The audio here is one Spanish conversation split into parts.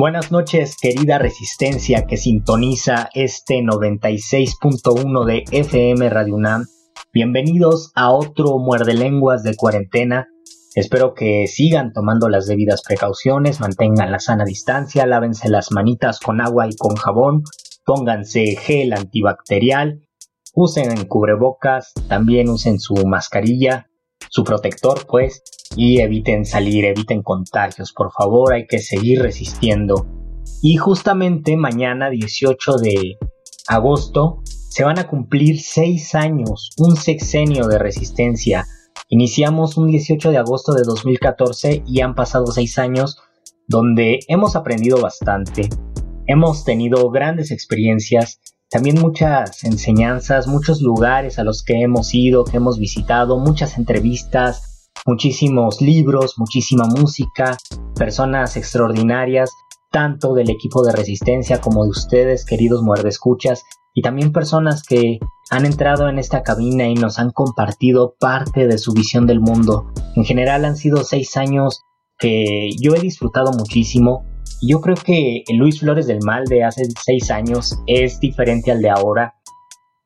Buenas noches, querida resistencia que sintoniza este 96.1 de FM Radio UNAM. Bienvenidos a otro muerde lenguas de cuarentena. Espero que sigan tomando las debidas precauciones, mantengan la sana distancia, lávense las manitas con agua y con jabón, pónganse gel antibacterial, usen cubrebocas, también usen su mascarilla, su protector pues, y eviten salir, eviten contagios, por favor, hay que seguir resistiendo. Y justamente mañana 18 de agosto se van a cumplir seis años, un sexenio de resistencia. Iniciamos un 18 de agosto de 2014 y han pasado seis años donde hemos aprendido bastante, hemos tenido grandes experiencias, también muchas enseñanzas, muchos lugares a los que hemos ido, que hemos visitado, muchas entrevistas, muchísimos libros, muchísima música, personas extraordinarias, tanto del equipo de resistencia como de ustedes, queridos muerdescuchas, y también personas que han entrado en esta cabina y nos han compartido parte de su visión del mundo. En general han sido seis años que yo he disfrutado muchísimo. Yo creo que Luis Flores del Mal de hace seis años es diferente al de ahora.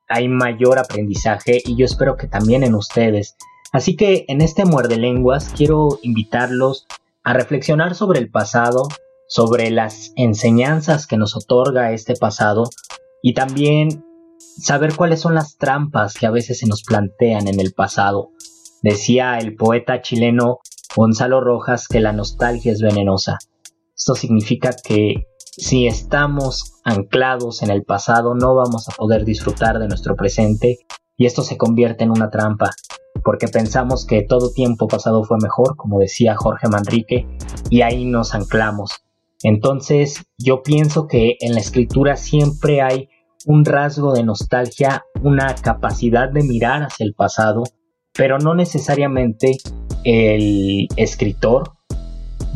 Hay mayor aprendizaje y yo espero que también en ustedes. Así que en este muerde lenguas quiero invitarlos a reflexionar sobre el pasado, sobre las enseñanzas que nos otorga este pasado y también saber cuáles son las trampas que a veces se nos plantean en el pasado. Decía el poeta chileno Gonzalo Rojas que la nostalgia es venenosa. Esto significa que si estamos anclados en el pasado no vamos a poder disfrutar de nuestro presente y esto se convierte en una trampa porque pensamos que todo tiempo pasado fue mejor, como decía Jorge Manrique, y ahí nos anclamos. Entonces yo pienso que en la escritura siempre hay un rasgo de nostalgia, una capacidad de mirar hacia el pasado, pero no necesariamente el escritor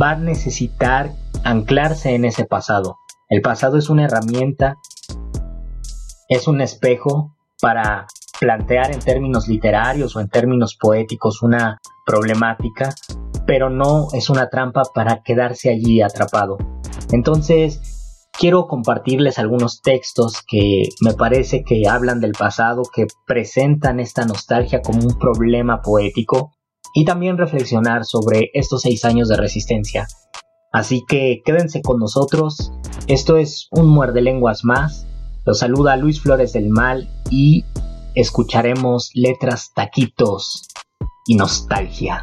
va a necesitar anclarse en ese pasado. El pasado es una herramienta, es un espejo para plantear en términos literarios o en términos poéticos una problemática, pero no es una trampa para quedarse allí atrapado. Entonces, quiero compartirles algunos textos que me parece que hablan del pasado, que presentan esta nostalgia como un problema poético y también reflexionar sobre estos seis años de resistencia. Así que quédense con nosotros, esto es un muerde lenguas más. Los saluda Luis Flores del Mal y escucharemos letras, taquitos y nostalgia.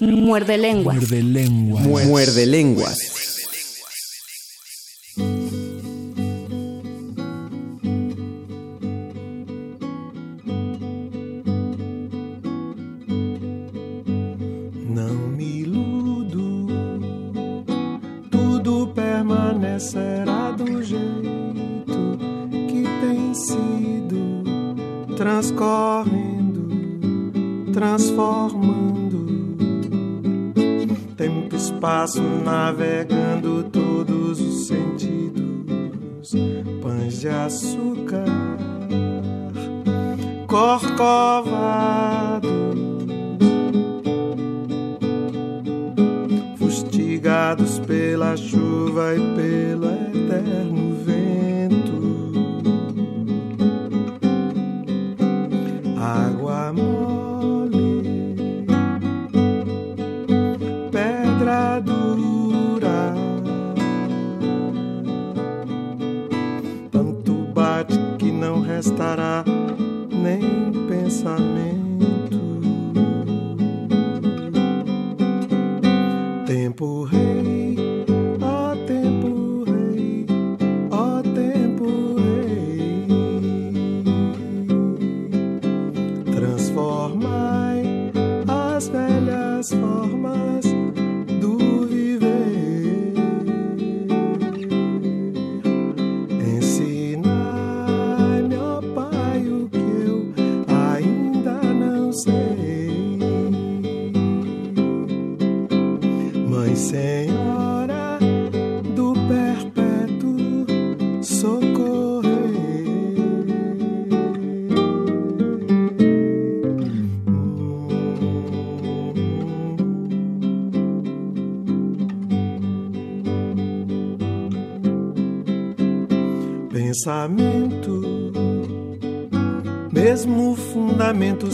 Muerde lenguas. Muerde lenguas. Muerde lenguas. Será do jeito que tem sido transcorrendo, transformando. Tempo, espaço, navegando todos os sentidos, pães de açúcar, corcovado pela chuva e pelo eterno vento. Água mole, pedra dura. Tanto bate que não restará nem pensamento. Tempo rei. pensamento, mesmo fundamento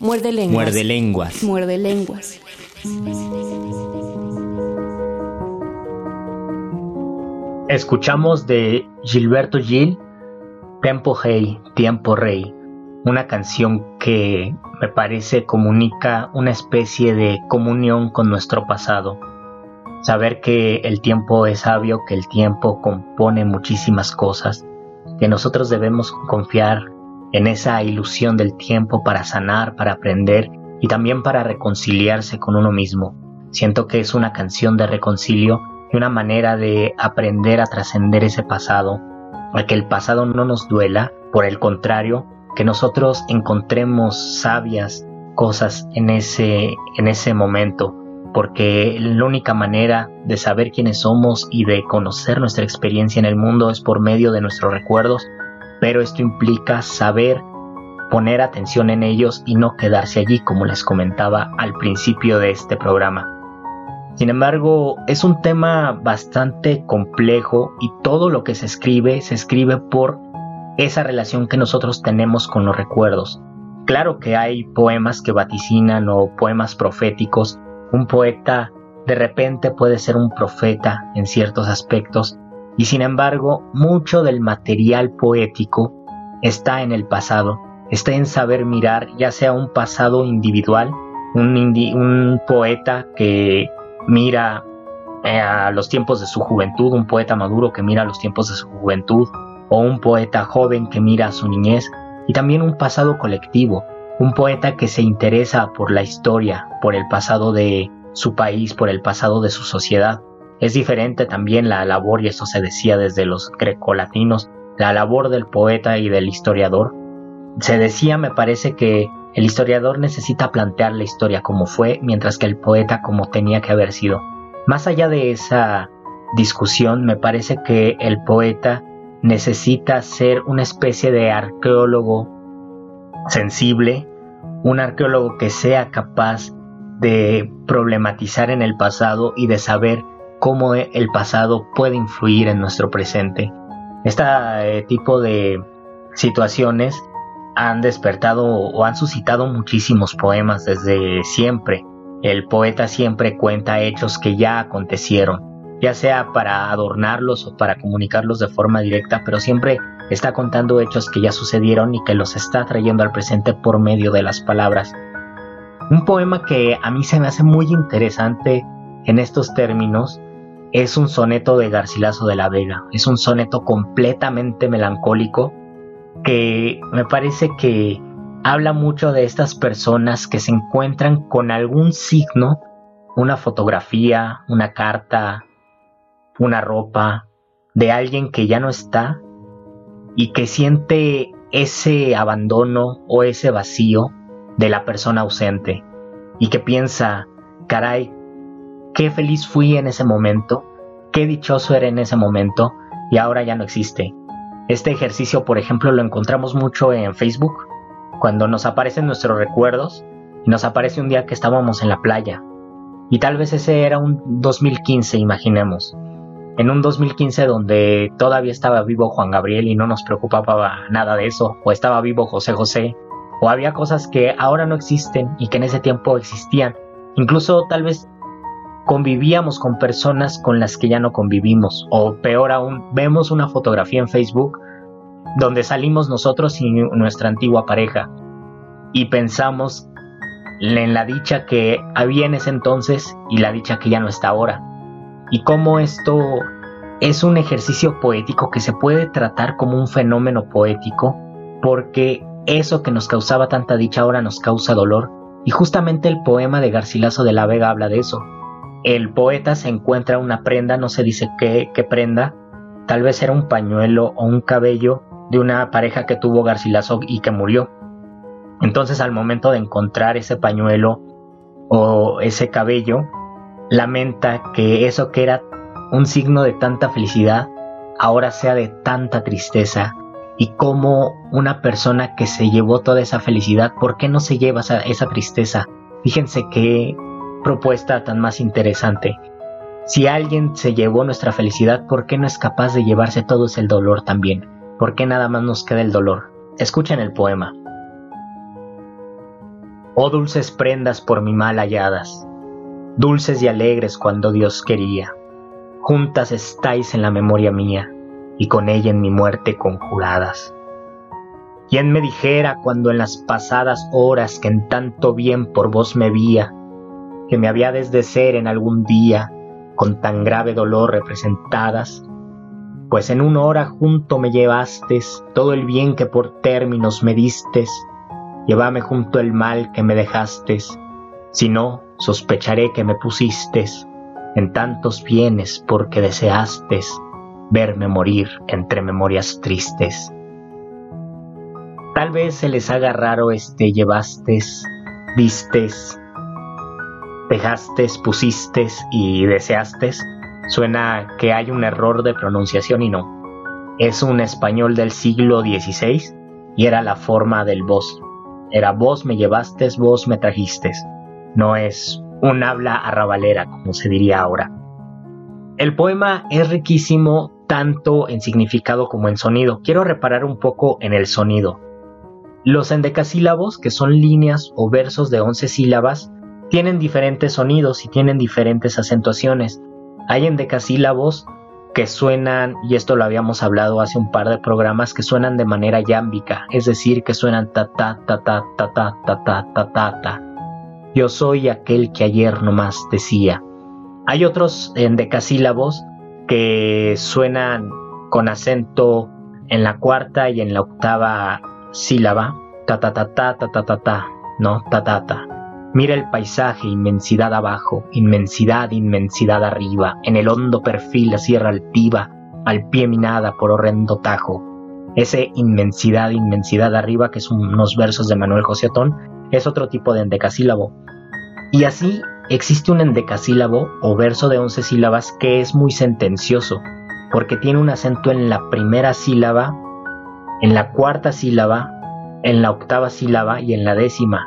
Muerde lenguas. Muerde lenguas. Muerde lenguas. Escuchamos de Gilberto Gil Tempo Hey, Tiempo Rey, una canción que me parece comunica una especie de comunión con nuestro pasado. Saber que el tiempo es sabio, que el tiempo compone muchísimas cosas, que nosotros debemos confiar en esa ilusión del tiempo para sanar, para aprender y también para reconciliarse con uno mismo. Siento que es una canción de reconcilio y una manera de aprender a trascender ese pasado, a que el pasado no nos duela, por el contrario, que nosotros encontremos sabias cosas en ese, en ese momento, porque la única manera de saber quiénes somos y de conocer nuestra experiencia en el mundo es por medio de nuestros recuerdos pero esto implica saber poner atención en ellos y no quedarse allí como les comentaba al principio de este programa. Sin embargo, es un tema bastante complejo y todo lo que se escribe se escribe por esa relación que nosotros tenemos con los recuerdos. Claro que hay poemas que vaticinan o poemas proféticos. Un poeta de repente puede ser un profeta en ciertos aspectos y sin embargo, mucho del material poético está en el pasado, está en saber mirar ya sea un pasado individual, un, poeta que mira eh, a los tiempos de su juventud, un poeta maduro que mira a los tiempos de su juventud, o un poeta joven que mira a su niñez, y también un pasado colectivo, un poeta que se interesa por la historia, por el pasado de su país, por el pasado de su sociedad. Es diferente también la labor, y eso se decía desde los grecolatinos, la labor del poeta y del historiador. Se decía, me parece, que el historiador necesita plantear la historia como fue, mientras que el poeta como tenía que haber sido. Más allá de esa discusión, me parece que el poeta necesita ser una especie de arqueólogo sensible, un arqueólogo que sea capaz de problematizar en el pasado y de saber cómo el pasado puede influir en nuestro presente. Este tipo de situaciones han despertado o han suscitado muchísimos poemas desde siempre. El poeta siempre cuenta hechos que ya acontecieron, ya sea para adornarlos o para comunicarlos de forma directa, pero siempre está contando hechos que ya sucedieron y que los está trayendo al presente por medio de las palabras. Un poema que a mí se me hace muy interesante en estos términos es un soneto de Garcilaso de la Vega, es un soneto completamente melancólico que me parece que habla mucho de estas personas que se encuentran con algún signo, una fotografía, una carta, una ropa de alguien que ya no está y que siente ese abandono o ese vacío de la persona ausente y que piensa, caray, qué feliz fui en ese momento, qué dichoso era en ese momento y ahora ya no existe. Este ejercicio, por ejemplo, lo encontramos mucho en Facebook, cuando nos aparecen nuestros recuerdos y nos aparece un día que estábamos en la playa. Y tal vez ese era un 2015, imaginemos. En un 2015 donde todavía estaba vivo Juan Gabriel y no nos preocupaba nada de eso, o estaba vivo José José, o había cosas que ahora no existen y que en ese tiempo existían. Incluso tal vez convivíamos con personas con las que ya no convivimos. O peor aún, vemos una fotografía en Facebook donde salimos nosotros y nuestra antigua pareja y pensamos en la dicha que había en ese entonces y la dicha que ya no está ahora. Y cómo esto es un ejercicio poético que se puede tratar como un fenómeno poético porque eso que nos causaba tanta dicha ahora nos causa dolor. Y justamente el poema de Garcilaso de la Vega habla de eso, el poeta se encuentra una prenda, no se dice qué, qué prenda, tal vez era un pañuelo o un cabello de una pareja que tuvo Garcilaso y que murió. Entonces al momento de encontrar ese pañuelo o ese cabello, lamenta que eso que era un signo de tanta felicidad ahora sea de tanta tristeza y como una persona que se llevó toda esa felicidad, ¿por qué no se lleva esa, esa tristeza? Fíjense que propuesta tan más interesante. Si alguien se llevó nuestra felicidad, ¿por qué no es capaz de llevarse todo ese dolor también? ¿Por qué nada más nos queda el dolor? Escuchen el poema. Oh dulces prendas por mi mal halladas, dulces y alegres cuando Dios quería, juntas estáis en la memoria mía y con ella en mi muerte conjuradas. ¿Quién me dijera cuando en las pasadas horas que en tanto bien por vos me vía, que me había de ser en algún día con tan grave dolor representadas? Pues en una hora junto me llevastes todo el bien que por términos me distes, llévame junto el mal que me dejastes, si no, sospecharé que me pusistes en tantos bienes porque deseastes verme morir entre memorias tristes. Tal vez se les haga raro este llevastes, vistes, dejastes, pusistes y deseastes. Suena que hay un error de pronunciación y no. Es un español del siglo XVI y era la forma del vos. Era vos me llevastes, vos me trajistes. No es un habla arrabalera, como se diría ahora. El poema es riquísimo tanto en significado como en sonido. Quiero reparar un poco en el sonido. Los endecasílabos, que son líneas o versos de 11 sílabas, tienen diferentes sonidos y tienen diferentes acentuaciones. Hay endecasílabos que suenan, y esto lo habíamos hablado hace un par de programas, que suenan de manera yámbica, es decir, que suenan ta ta ta ta ta ta ta ta ta ta. Yo soy aquel que ayer nomás decía. Hay otros endecasílabos que suenan con acento en la cuarta y en la octava sílaba, ta ta ta ta ta ta ta ta, no, ta ta ta. Mira el paisaje, inmensidad abajo, inmensidad, inmensidad arriba, en el hondo perfil la sierra altiva, al pie minada por horrendo tajo. Ese inmensidad, inmensidad arriba, que son unos versos de Manuel José Otón, es otro tipo de endecasílabo. Y así existe un endecasílabo o verso de once sílabas que es muy sentencioso, porque tiene un acento en la primera sílaba, en la cuarta sílaba, en la octava sílaba y en la décima,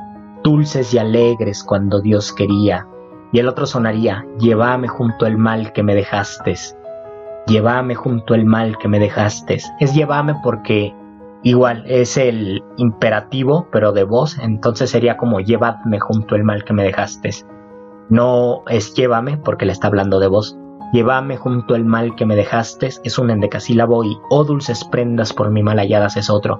dulces y alegres cuando Dios quería. Y el otro sonaría, llévame junto al mal que me dejastes. Llévame junto al mal que me dejastes. Es llévame porque igual es el imperativo, pero de voz, entonces sería como llevadme junto al mal que me dejastes. No es llévame porque le está hablando de vos. Llévame junto al mal que me dejastes es un endecasílabo y oh dulces prendas por mi mal halladas es otro.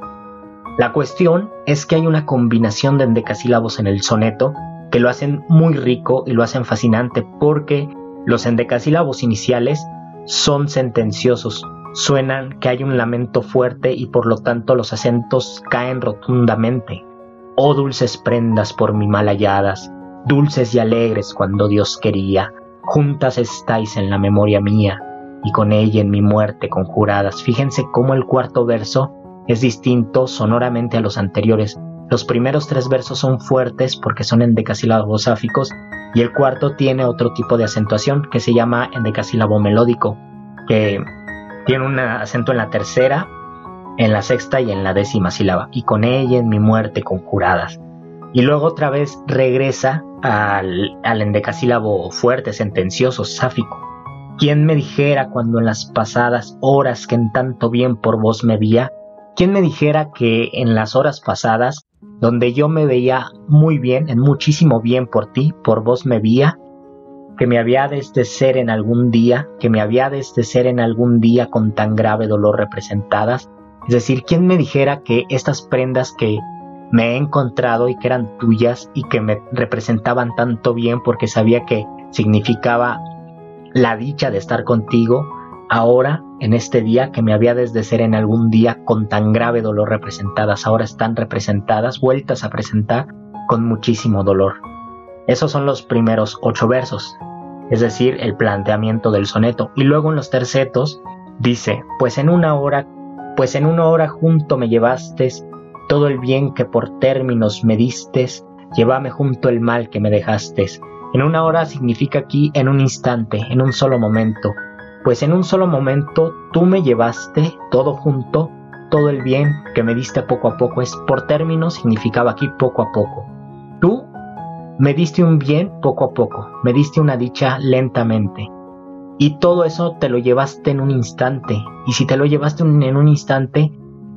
La cuestión es que hay una combinación de endecasílabos en el soneto que lo hacen muy rico y lo hacen fascinante porque los endecasílabos iniciales son sentenciosos, suenan que hay un lamento fuerte y por lo tanto los acentos caen rotundamente. Oh dulces prendas por mi mal halladas, dulces y alegres cuando Dios quería, juntas estáis en la memoria mía y con ella en mi muerte conjuradas. Fíjense cómo el cuarto verso es distinto sonoramente a los anteriores. Los primeros tres versos son fuertes porque son endecasílabos sáficos y el cuarto tiene otro tipo de acentuación que se llama endecasílabo melódico, que tiene un acento en la tercera, en la sexta y en la décima sílaba, y con ella en mi muerte conjuradas. Y luego otra vez regresa al, endecasílabo fuerte, sentencioso, sáfico. ¿Quién me dijera cuando en las pasadas horas que en tanto bien por vos me vía, ¿Quién me dijera que en las horas pasadas, donde yo me veía muy bien, en muchísimo bien por ti, por vos me veía, que me había de ser en algún día, que me había de ser en algún día con tan grave dolor representadas? Es decir, ¿quién me dijera que estas prendas que me he encontrado y que eran tuyas y que me representaban tanto bien porque sabía que significaba la dicha de estar contigo, ahora, en este día que me había desde ser en algún día con tan grave dolor representadas, ahora están representadas, vueltas a presentar con muchísimo dolor. Esos son los primeros ocho versos, es decir, el planteamiento del soneto. Y luego en los tercetos dice, pues en una hora, pues en una hora junto me llevaste todo el bien que por términos me distes, llévame junto el mal que me dejaste. En una hora significa aquí en un instante, en un solo momento, pues en un solo momento tú me llevaste todo junto, todo el bien que me diste poco a poco, es por término significaba aquí poco a poco. Tú me diste un bien poco a poco, me diste una dicha lentamente. Y todo eso te lo llevaste en un instante. Y si te lo llevaste en un instante,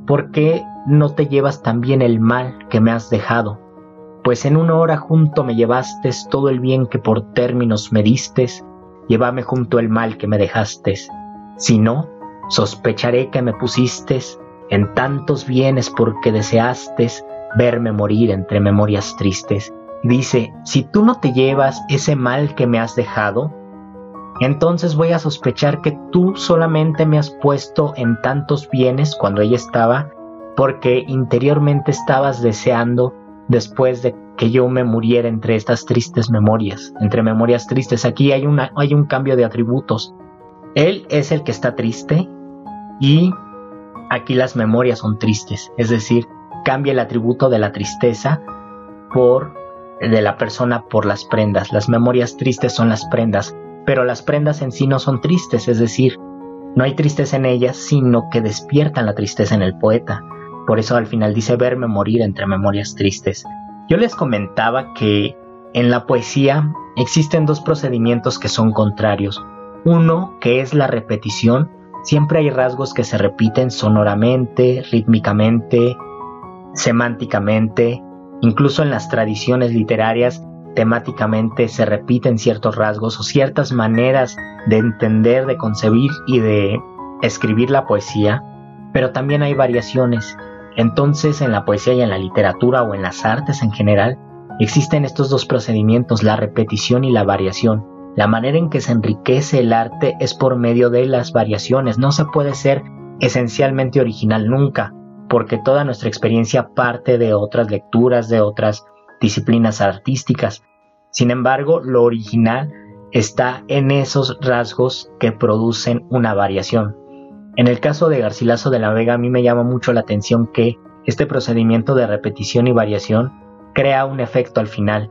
¿por qué no te llevas también el mal que me has dejado? Pues en una hora junto me llevaste todo el bien que por términos me distes, llévame junto el mal que me dejaste. Si no, sospecharé que me pusiste en tantos bienes porque deseaste verme morir entre memorias tristes. Dice, si tú no te llevas ese mal que me has dejado, entonces voy a sospechar que tú solamente me has puesto en tantos bienes cuando ella estaba, porque interiormente estabas deseando después de que yo me muriera entre estas tristes memorias, entre memorias tristes. Aquí hay, hay un cambio de atributos. Él es el que está triste y aquí las memorias son tristes, es decir, cambia el atributo de la tristeza por de la persona por las prendas. Las memorias tristes son las prendas pero las prendas en sí no son tristes, es decir, no hay tristeza en ellas, sino que despiertan la tristeza en el poeta. Por eso al final dice verme morir entre memorias tristes. Yo les comentaba que en la poesía existen dos procedimientos que son contrarios. Uno, que es la repetición. Siempre hay rasgos que se repiten sonoramente, rítmicamente, semánticamente. Incluso en las tradiciones literarias temáticamente se repiten ciertos rasgos o ciertas maneras de entender, de concebir y de escribir la poesía, pero también hay variaciones. Entonces en la poesía y en la literatura o en las artes en general existen estos dos procedimientos, la repetición y la variación. La manera en que se enriquece el arte es por medio de las variaciones, no se puede ser esencialmente original nunca, porque toda nuestra experiencia parte de otras lecturas, de otras disciplinas artísticas. Sin embargo, lo original está en esos rasgos que producen una variación. En el caso de Garcilaso de la Vega a mí me llama mucho la atención que este procedimiento de repetición y variación crea un efecto al final.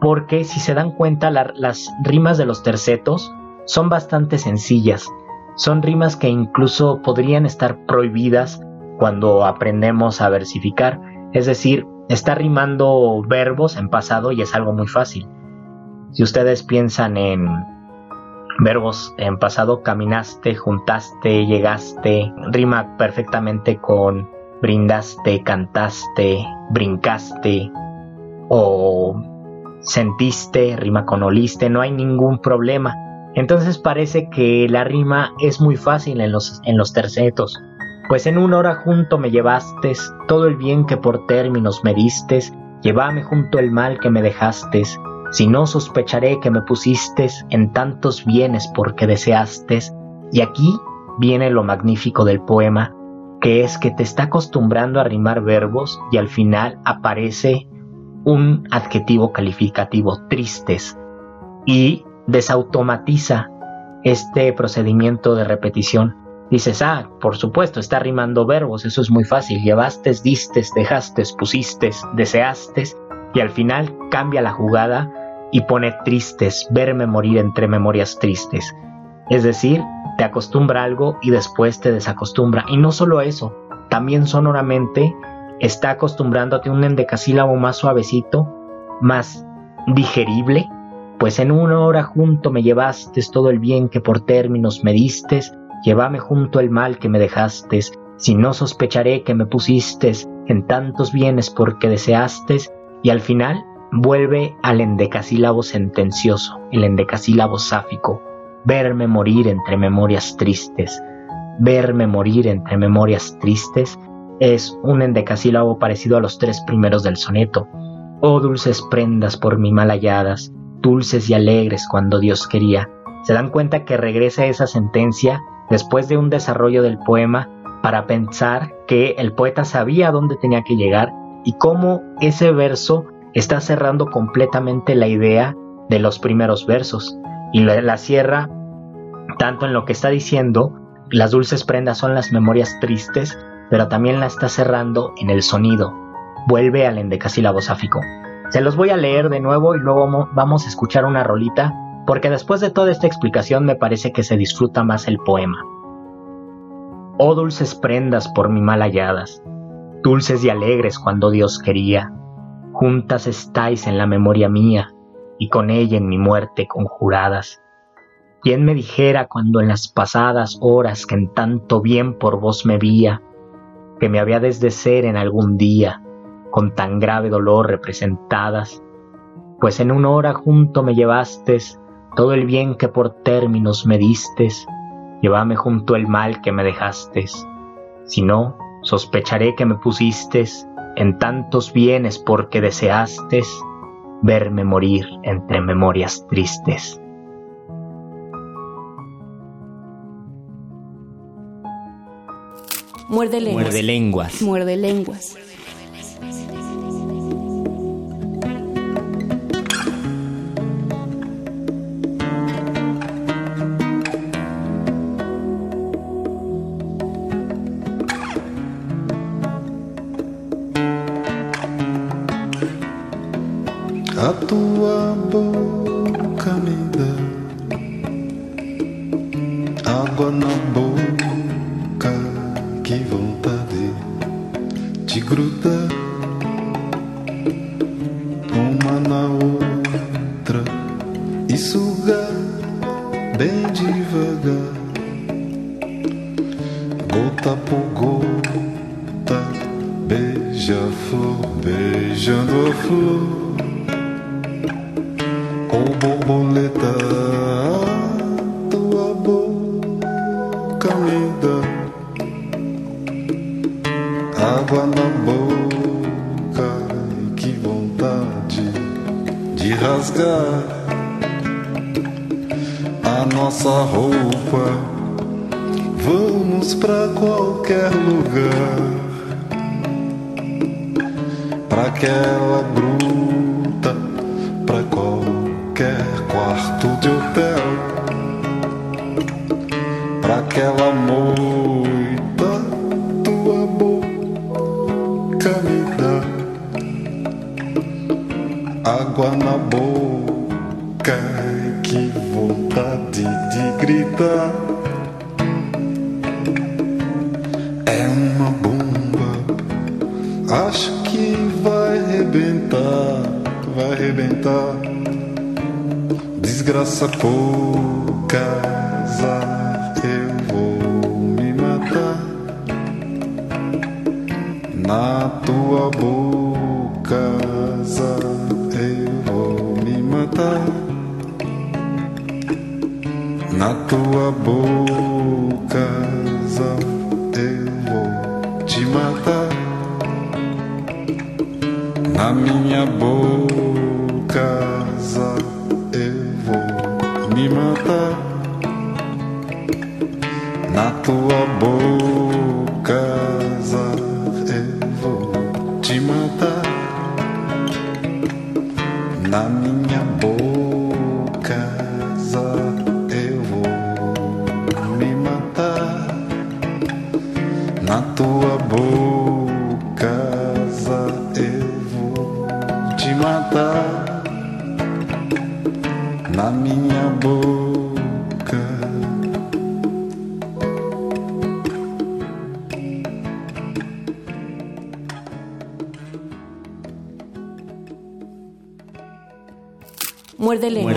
Porque si se dan cuenta las rimas de los tercetos son bastante sencillas. Son rimas que incluso podrían estar prohibidas cuando aprendemos a versificar. Es decir, está rimando verbos en pasado y es algo muy fácil. Si ustedes piensan en verbos en pasado, caminaste, juntaste, llegaste, rima perfectamente con brindaste, cantaste, brincaste o sentiste, rima con oliste, no hay ningún problema. Entonces parece que la rima es muy fácil en los, en los tercetos pues en una hora junto me llevaste todo el bien que por términos me distes, llévame junto el mal que me dejaste, si no sospecharé que me pusiste en tantos bienes porque deseaste, y aquí viene lo magnífico del poema, que es que te está acostumbrando a rimar verbos y al final aparece un adjetivo calificativo, tristes, y desautomatiza este procedimiento de repetición. Dices, ah, por supuesto, está rimando verbos, eso es muy fácil. Llevaste, diste, dejaste, pusiste, deseaste, y al final cambia la jugada y pone tristes, verme morir entre memorias tristes. Es decir, te acostumbra algo y después te desacostumbra. Y no solo eso, también sonoramente está acostumbrándote a un endecasílabo más suavecito, más digerible, pues en una hora junto me llevaste todo el bien que por términos me distes, llévame junto el mal que me dejaste, si no sospecharé que me pusiste en tantos bienes porque deseaste, y al final vuelve al endecasílabo sentencioso, el endecasílabo sáfico, verme morir entre memorias tristes. Verme morir entre memorias tristes es un endecasílabo parecido a los tres primeros del soneto. Oh dulces prendas por mí mal halladas, dulces y alegres cuando Dios quería. Se dan cuenta que regresa esa sentencia después de un desarrollo del poema para pensar que el poeta sabía dónde tenía que llegar y cómo ese verso está cerrando completamente la idea de los primeros versos y la, cierra tanto en lo que está diciendo, las dulces prendas son las memorias tristes, pero también la está cerrando en el sonido, vuelve al endecasílabo sáfico. Se los voy a leer de nuevo y luego vamos a escuchar una rolita, porque después de toda esta explicación me parece que se disfruta más el poema. Oh dulces prendas por mi mal halladas, dulces y alegres cuando Dios quería, juntas estáis en la memoria mía y con ella en mi muerte conjuradas. ¿Quién me dijera cuando en las pasadas horas que en tanto bien por vos me vía, que me había de ser en algún día, con tan grave dolor representadas? Pues en una hora junto me llevastes todo el bien que por términos me distes, llévame junto el mal que me dejastes. Si no, sospecharé que me pusistes en tantos bienes porque deseastes verme morir entre memorias tristes. Muerde lenguas. Muerde lenguas. Muerde lenguas.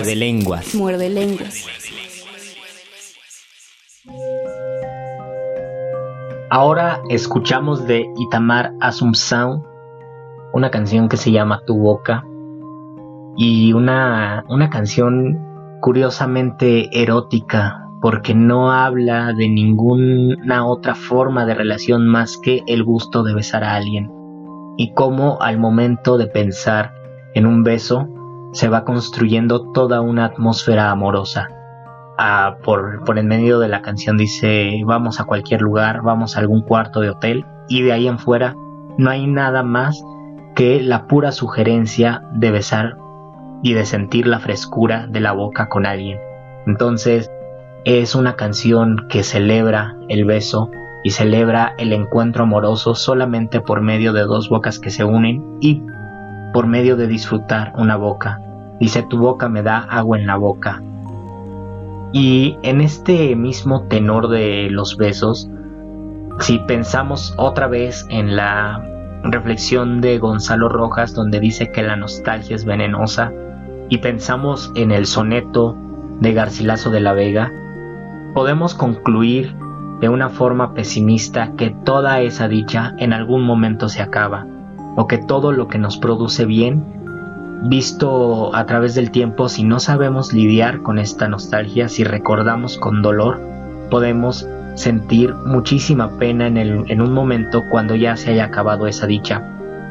Muerde lenguas. Muerde lenguas. Muerde lenguas. Ahora escuchamos de Itamar Asumsao una canción que se llama Tu Boca y una, una canción curiosamente erótica porque no habla de ninguna otra forma de relación más que el gusto de besar a alguien y cómo al momento de pensar en un beso se va construyendo toda una atmósfera amorosa. Ah, por, por en medio de la canción dice vamos a cualquier lugar, vamos a algún cuarto de hotel y de ahí en fuera no hay nada más que la pura sugerencia de besar y de sentir la frescura de la boca con alguien. Entonces es una canción que celebra el beso y celebra el encuentro amoroso solamente por medio de dos bocas que se unen y por medio de disfrutar una boca. Dice, tu boca me da agua en la boca. Y en este mismo tenor de los besos, si pensamos otra vez en la reflexión de Gonzalo Rojas donde dice que la nostalgia es venenosa y pensamos en el soneto de Garcilaso de la Vega, podemos concluir de una forma pesimista que toda esa dicha en algún momento se acaba o que todo lo que nos produce bien visto a través del tiempo si no sabemos lidiar con esta nostalgia si recordamos con dolor podemos sentir muchísima pena en, en un momento cuando ya se haya acabado esa dicha.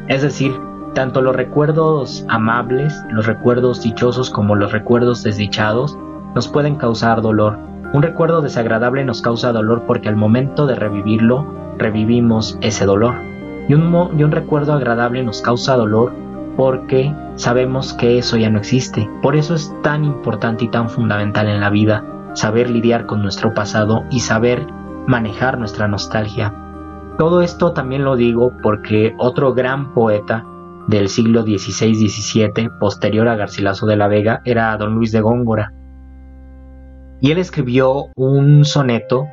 Es decir, tanto los recuerdos amables, los recuerdos dichosos como los recuerdos desdichados nos pueden causar dolor. Un recuerdo desagradable nos causa dolor porque al momento de revivirlo, revivimos ese dolor. Y un, recuerdo agradable nos causa dolor porque sabemos que eso ya no existe. Por eso es tan importante y tan fundamental en la vida saber lidiar con nuestro pasado y saber manejar nuestra nostalgia. Todo esto también lo digo porque otro gran poeta del siglo XVI-XVII, posterior a Garcilaso de la Vega, era don Luis de Góngora. Y él escribió un soneto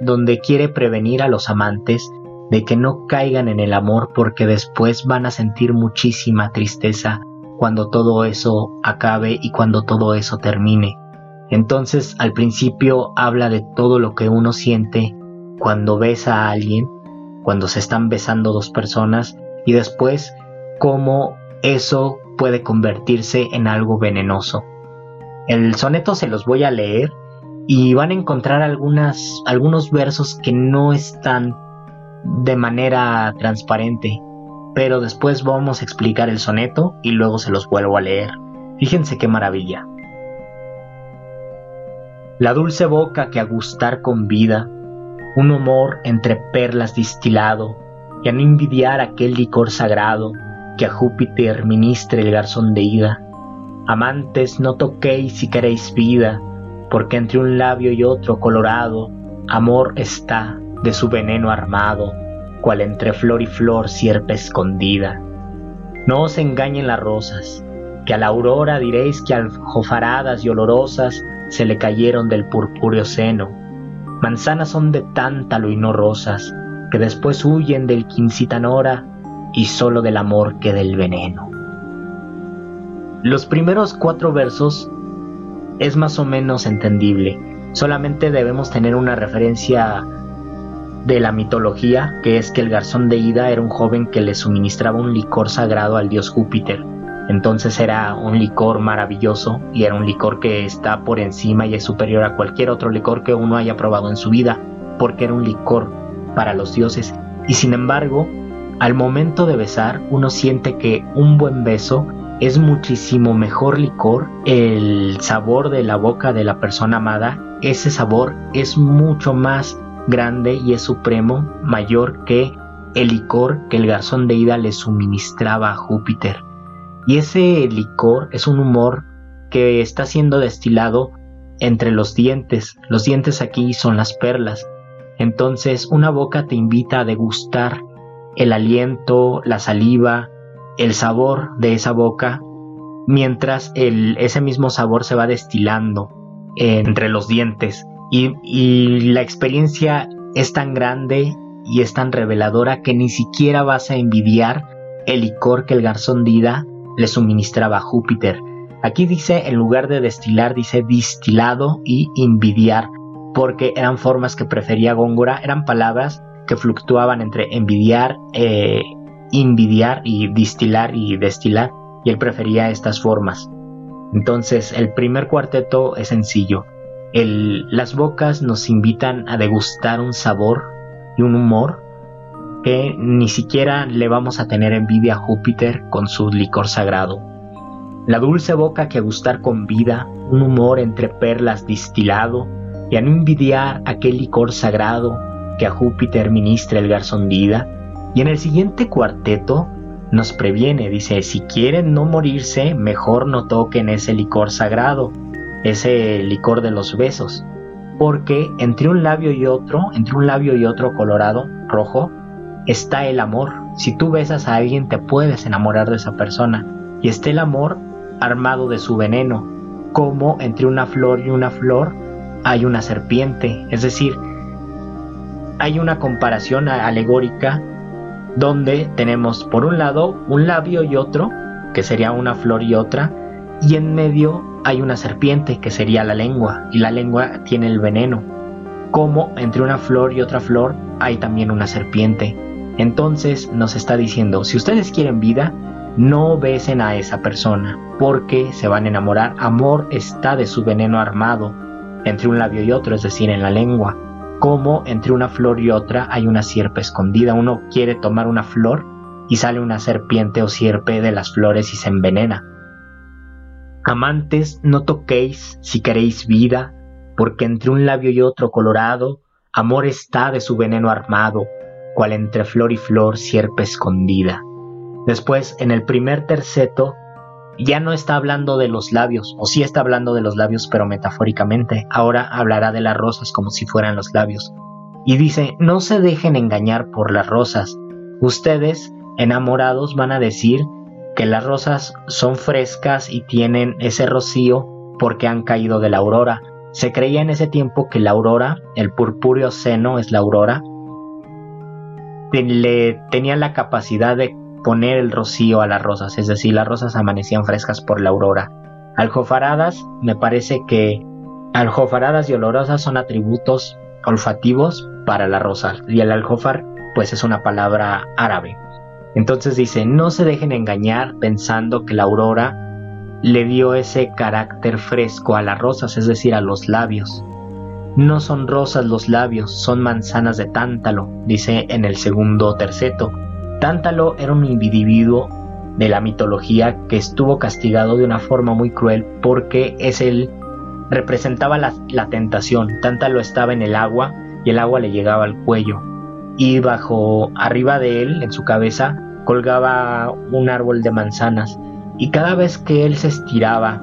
donde quiere prevenir a los amantes de que no caigan en el amor porque después van a sentir muchísima tristeza cuando todo eso acabe y cuando todo eso termine. Entonces al principio habla de todo lo que uno siente cuando besa a alguien, cuando se están besando dos personas y después cómo eso puede convertirse en algo venenoso. El soneto se los voy a leer y van a encontrar algunos versos que no están de manera transparente, pero después vamos a explicar el soneto y luego se los vuelvo a leer. Fíjense qué maravilla la dulce boca que a gustar convida, un humor entre perlas distilado, y a no envidiar aquel licor sagrado que a Júpiter ministre el garzón de ida. Amantes, no toquéis si queréis vida, porque entre un labio y otro colorado, amor está de su veneno armado, cual entre flor y flor sierpe escondida. No os engañen las rosas, que a la aurora diréis que aljofaradas y olorosas se le cayeron del purpúreo seno. Manzanas son de tántalo y no rosas, que después huyen del quincitanora y solo del amor que del veneno. Los primeros cuatro versos es más o menos entendible, solamente debemos tener una referencia de la mitología, que es que el garzón de Ida era un joven que le suministraba un licor sagrado al dios Júpiter, entonces era un licor maravilloso y era un licor que está por encima y es superior a cualquier otro licor que uno haya probado en su vida, porque era un licor para los dioses. Y sin embargo, al momento de besar, uno siente que un buen beso es muchísimo mejor licor, el sabor de la boca de la persona amada, ese sabor es mucho más grande y es supremo, mayor que el licor que el garzón de ida le suministraba a Júpiter. Y ese licor es un humor que está siendo destilado entre los dientes. Los dientes aquí son las perlas. Entonces una boca te invita a degustar el aliento, la saliva, el sabor de esa boca, mientras ese mismo sabor se va destilando entre los dientes. Y, la experiencia es tan grande y es tan reveladora que ni siquiera vas a envidiar el licor que el garzón dida le suministraba Júpiter. Aquí dice, en lugar de destilar, dice distilado y envidiar, porque eran formas que prefería Góngora, eran palabras que fluctuaban entre envidiar, eh, envidiar y distilar y destilar, y él prefería estas formas. Entonces, el primer cuarteto es sencillo. Las bocas nos invitan a degustar un sabor y un humor que ni siquiera le vamos a tener envidia a Júpiter con su licor sagrado. La dulce boca que gustar con vida, un humor entre perlas distilado, y a no envidiar aquel licor sagrado que a Júpiter ministra el garzón vida. Y en el siguiente cuarteto nos previene, dice, si quieren no morirse, mejor no toquen ese licor sagrado, ese licor de los besos, porque entre un labio y otro, entre un labio y otro colorado, rojo, está el amor. Si tú besas a alguien te puedes enamorar de esa persona. Y está el amor armado de su veneno, como entre una flor y una flor hay una serpiente. Es decir, hay una comparación alegórica donde tenemos por un lado un labio y otro, que sería una flor y otra, y en medio hay una serpiente, que sería la lengua, y la lengua tiene el veneno. Como entre una flor y otra flor hay también una serpiente. Entonces nos está diciendo, si ustedes quieren vida, no besen a esa persona, porque se van a enamorar. Amor está de su veneno armado entre un labio y otro, es decir, en la lengua. Como entre una flor y otra hay una sierpe escondida. Uno quiere tomar una flor y sale una serpiente o sierpe de las flores y se envenena. Amantes, no toquéis si queréis vida, porque entre un labio y otro colorado, amor está de su veneno armado, cual entre flor y flor sierpe escondida. Después, en el primer terceto, ya no está hablando de los labios, o sí está hablando de los labios, pero metafóricamente. Ahora hablará de las rosas como si fueran los labios. Y dice, no se dejen engañar por las rosas. Ustedes, enamorados, van a decir que las rosas son frescas y tienen ese rocío porque han caído de la aurora. Se creía en ese tiempo que la aurora, el purpúreo seno es la aurora, le tenían la capacidad de poner el rocío a las rosas, es decir, las rosas amanecían frescas por la aurora. Aljofaradas, me parece que aljofaradas y olorosas son atributos olfativos para la rosa y el aljofar pues es una palabra árabe. Entonces dice, no se dejen engañar pensando que la aurora le dio ese carácter fresco a las rosas, es decir, a los labios. No son rosas los labios, son manzanas de tántalo, dice en el segundo terceto. Tántalo era un individuo de la mitología que estuvo castigado de una forma muy cruel porque es el representaba la, la tentación. Tántalo estaba en el agua y el agua le llegaba al cuello y bajo arriba de él, en su cabeza, colgaba un árbol de manzanas y cada vez que él se estiraba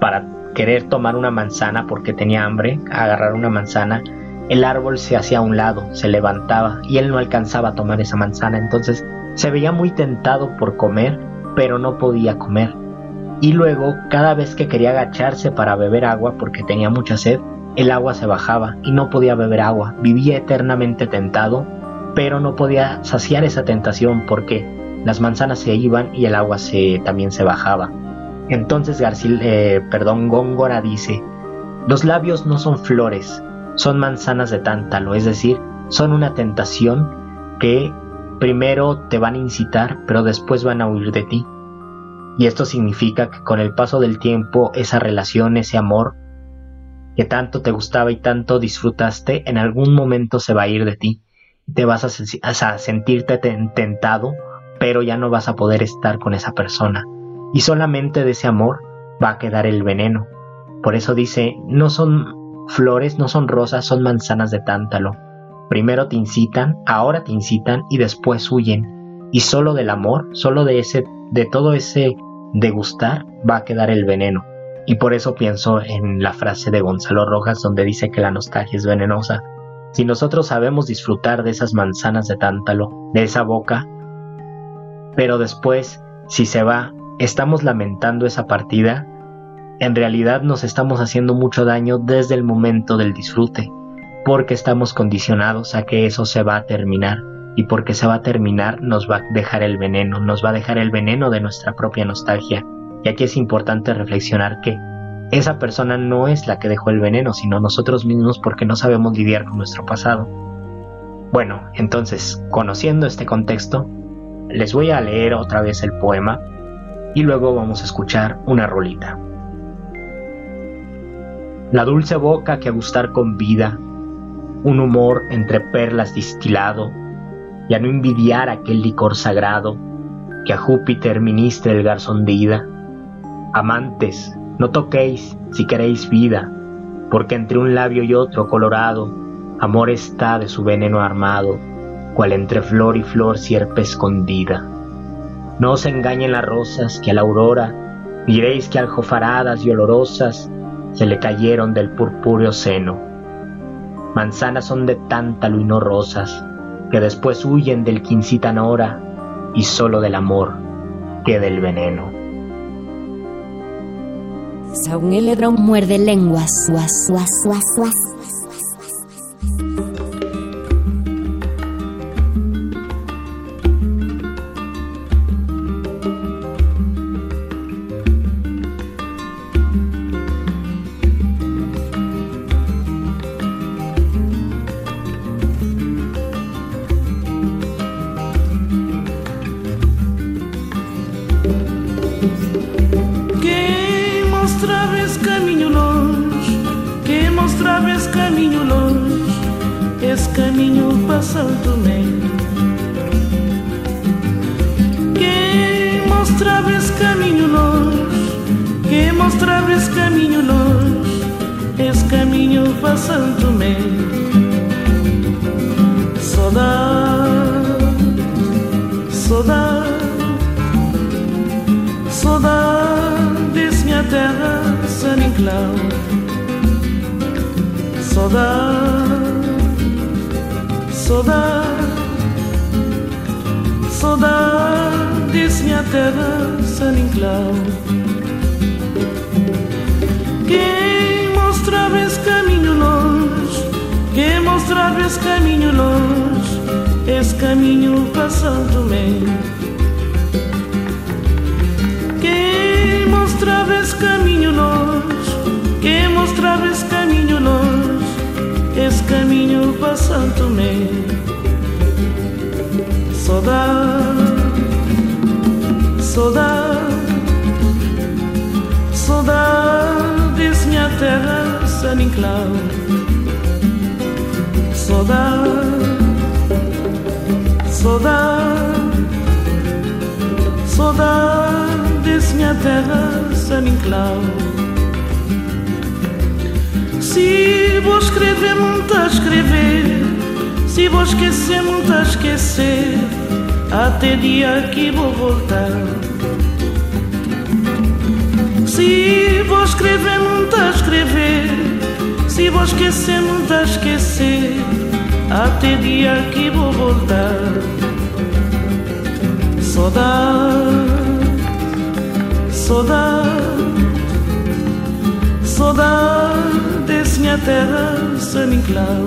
para querer tomar una manzana porque tenía hambre, agarrar una manzana, el árbol se hacía a un lado, se levantaba y él no alcanzaba a tomar esa manzana, entonces se veía muy tentado por comer, pero no podía comer. Y luego, cada vez que quería agacharse para beber agua porque tenía mucha sed, el agua se bajaba y no podía beber agua. Vivía eternamente tentado, pero no podía saciar esa tentación porque las manzanas se iban y el agua se, también se bajaba. Entonces García, eh, perdón, Góngora dice, los labios no son flores, son manzanas de tántalo, es decir, son una tentación que primero te van a incitar, pero después van a huir de ti. Y esto significa que con el paso del tiempo esa relación, ese amor, que tanto te gustaba y tanto disfrutaste, en algún momento se va a ir de ti. Te vas a, sentirte tentado, pero ya no vas a poder estar con esa persona. Y solamente de ese amor va a quedar el veneno. Por eso dice, no son flores, no son rosas, son manzanas de tántalo. Primero te incitan, ahora te incitan y después huyen. Y solo del amor, solo de ese, de todo ese degustar, va a quedar el veneno. Y por eso pienso en la frase de Gonzalo Rojas donde dice que la nostalgia es venenosa. Si nosotros sabemos disfrutar de esas manzanas de tántalo, de esa boca, pero después, si se va, estamos lamentando esa partida, en realidad nos estamos haciendo mucho daño desde el momento del disfrute, porque estamos condicionados a que eso se va a terminar, y porque se va a terminar nos va a dejar el veneno, nos va a dejar el veneno de nuestra propia nostalgia, y aquí es importante reflexionar que esa persona no es la que dejó el veneno, sino nosotros mismos porque no sabemos lidiar con nuestro pasado. Bueno, entonces, conociendo este contexto, les voy a leer otra vez el poema y luego vamos a escuchar una rolita. La dulce boca que a gustar con vida, un humor entre perlas distilado, y a no envidiar aquel licor sagrado que a Júpiter ministre el garzón de ida Amantes, no toquéis si queréis vida, porque entre un labio y otro colorado, amor está de su veneno armado, cual entre flor y flor sierpe escondida. No os engañen las rosas que a la aurora diréis que aljofaradas y olorosas se le cayeron del purpúreo seno. Manzanas son de tántalo y no rosas, que después huyen del Quincitanora y solo del amor queda el veneno. Muerde lenguas. Se Se vou esquecer, muito a esquecer. Até dia que vou voltar. Se vou escrever, muito a escrever. Se vou esquecer, muito a esquecer. Até dia que vou voltar. Saudade, saudade saudade minha terra San Inclau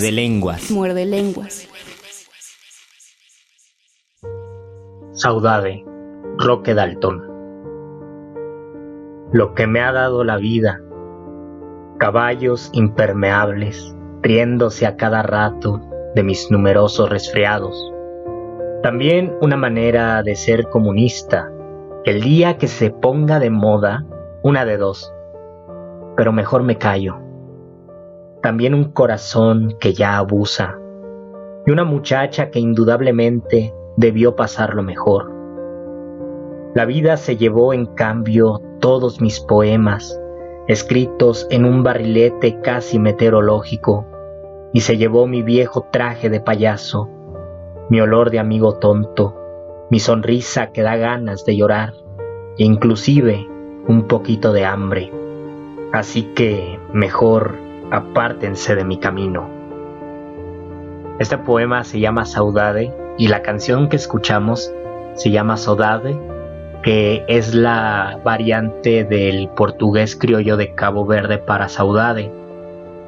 Muerde lenguas. Muerde lenguas. Saudade, Roque Dalton. Lo que me ha dado la vida, caballos impermeables, riéndose a cada rato de mis numerosos resfriados. También una manera de ser comunista, el día que se ponga de moda, una de dos, pero mejor me callo también un corazón que ya abusa, y una muchacha que indudablemente debió pasarlo mejor. La vida se llevó en cambio todos mis poemas, escritos en un barrilete casi meteorológico, y se llevó mi viejo traje de payaso, mi olor de amigo tonto, mi sonrisa que da ganas de llorar, e inclusive un poquito de hambre. Así que mejor apártense de mi camino. Este poema se llama Saudade y la canción que escuchamos se llama Saudade que es la variante del portugués criollo de Cabo Verde para saudade.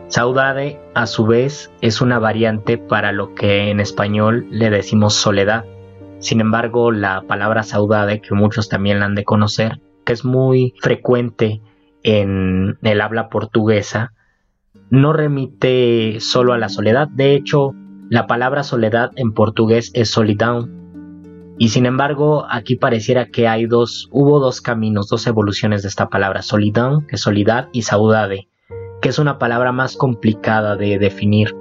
Saudade, a su vez, es una variante para lo que en español le decimos soledad. Sin embargo, la palabra saudade, que muchos también la han de conocer, que es muy frecuente en el habla portuguesa, no remite solo a la soledad. De hecho, la palabra soledad en portugués es solidão. Y sin embargo, aquí pareciera que hay dos, hubo dos caminos, dos evoluciones de esta palabra, solidão, que es soledad, y saudade, que es una palabra más complicada de definir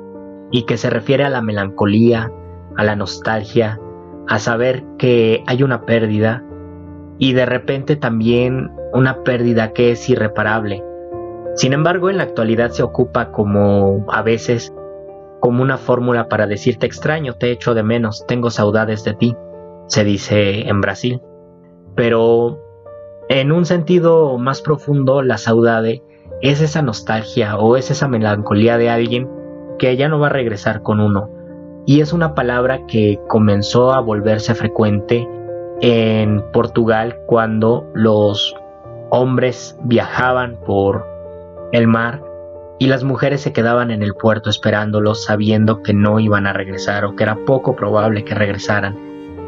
y que se refiere a la melancolía, a la nostalgia, a saber que hay una pérdida y de repente también una pérdida que es irreparable. Sin embargo, en la actualidad se ocupa como a veces como una fórmula para decirte extraño, te echo de menos, tengo saudades de ti, se dice en Brasil. Pero en un sentido más profundo, la saudade es esa nostalgia o es esa melancolía de alguien que ya no va a regresar con uno. Y es una palabra que comenzó a volverse frecuente en Portugal cuando los hombres viajaban por el mar y las mujeres se quedaban en el puerto esperándolos sabiendo que no iban a regresar o que era poco probable que regresaran.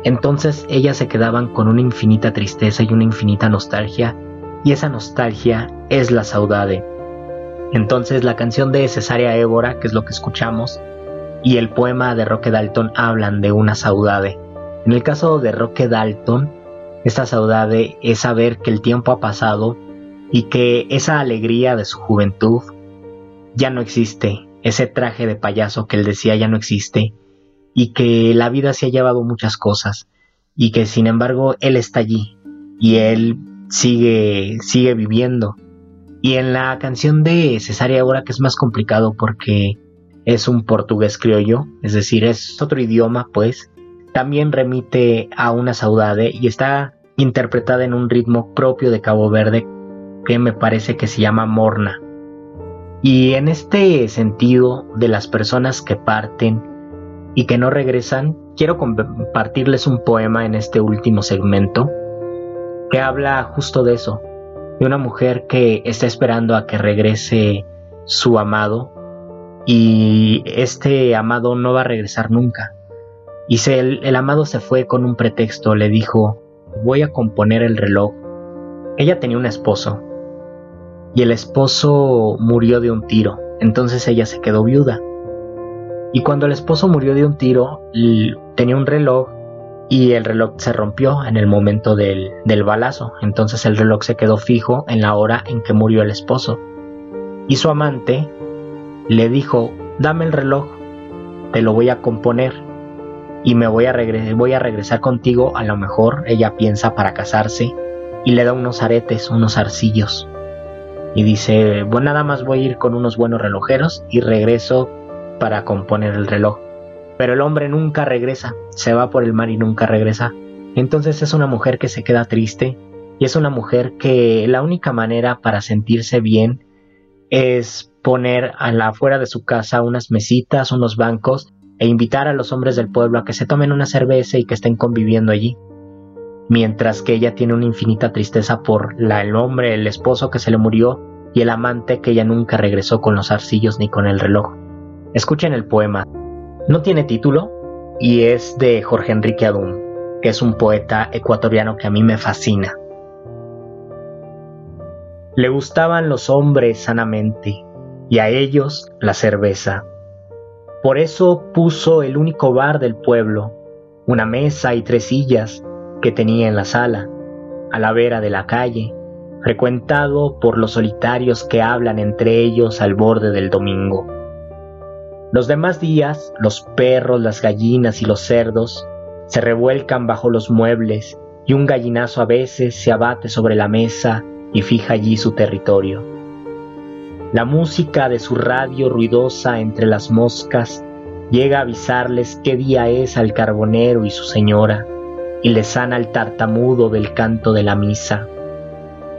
Entonces ellas se quedaban con una infinita tristeza y una infinita nostalgia y esa nostalgia es la saudade. Entonces la canción de Cesárea Évora, que es lo que escuchamos, y el poema de Roque Dalton hablan de una saudade. En el caso de Roque Dalton, esta saudade es saber que el tiempo ha pasado y que esa alegría de su juventud ya no existe, ese traje de payaso que él decía ya no existe, y que la vida se ha llevado muchas cosas, y que sin embargo él está allí, y él sigue, sigue viviendo. Y en la canción de Cesárea ahora que es más complicado porque es un portugués criollo, es decir, es otro idioma, pues, también remite a una saudade y está interpretada en un ritmo propio de Cabo Verde que me parece que se llama morna. Y en este sentido de las personas que parten y que no regresan, quiero compartirles un poema en este último segmento que habla justo de eso, de una mujer que está esperando a que regrese su amado y este amado no va a regresar nunca. Y se, el, el amado se fue con un pretexto, le dijo, voy a componer el reloj. Ella tenía un esposo y el esposo murió de un tiro, entonces ella se quedó viuda. Y cuando el esposo murió de un tiro, tenía un reloj y el reloj se rompió en el momento del, del, balazo. Entonces el reloj se quedó fijo en la hora en que murió el esposo. Y su amante le dijo, dame el reloj, te lo voy a componer y me voy a, voy a regresar contigo. A lo mejor ella piensa para casarse y le da unos aretes, unos arcillos. Y dice, bueno, nada más voy a ir con unos buenos relojeros y regreso para componer el reloj. Pero el hombre nunca regresa, se va por el mar y nunca regresa. Entonces es una mujer que se queda triste y es una mujer que la única manera para sentirse bien es poner a la afuera de su casa unas mesitas, unos bancos e invitar a los hombres del pueblo a que se tomen una cerveza y que estén conviviendo allí. Mientras que ella tiene una infinita tristeza por la, el hombre, el esposo que se le murió y el amante que ella nunca regresó con los arcillos ni con el reloj. Escuchen el poema. No tiene título y es de Jorge Enrique Adum, que es un poeta ecuatoriano que a mí me fascina. Le gustaban los hombres sanamente y a ellos la cerveza. Por eso puso el único bar del pueblo, una mesa y tres sillas que tenía en la sala, a la vera de la calle, frecuentado por los solitarios que hablan entre ellos al borde del domingo. Los demás días, los perros, las gallinas y los cerdos se revuelcan bajo los muebles y un gallinazo a veces se abate sobre la mesa y fija allí su territorio. La música de su radio ruidosa entre las moscas llega a avisarles qué día es al carbonero y su señora, y le sana el tartamudo del canto de la misa.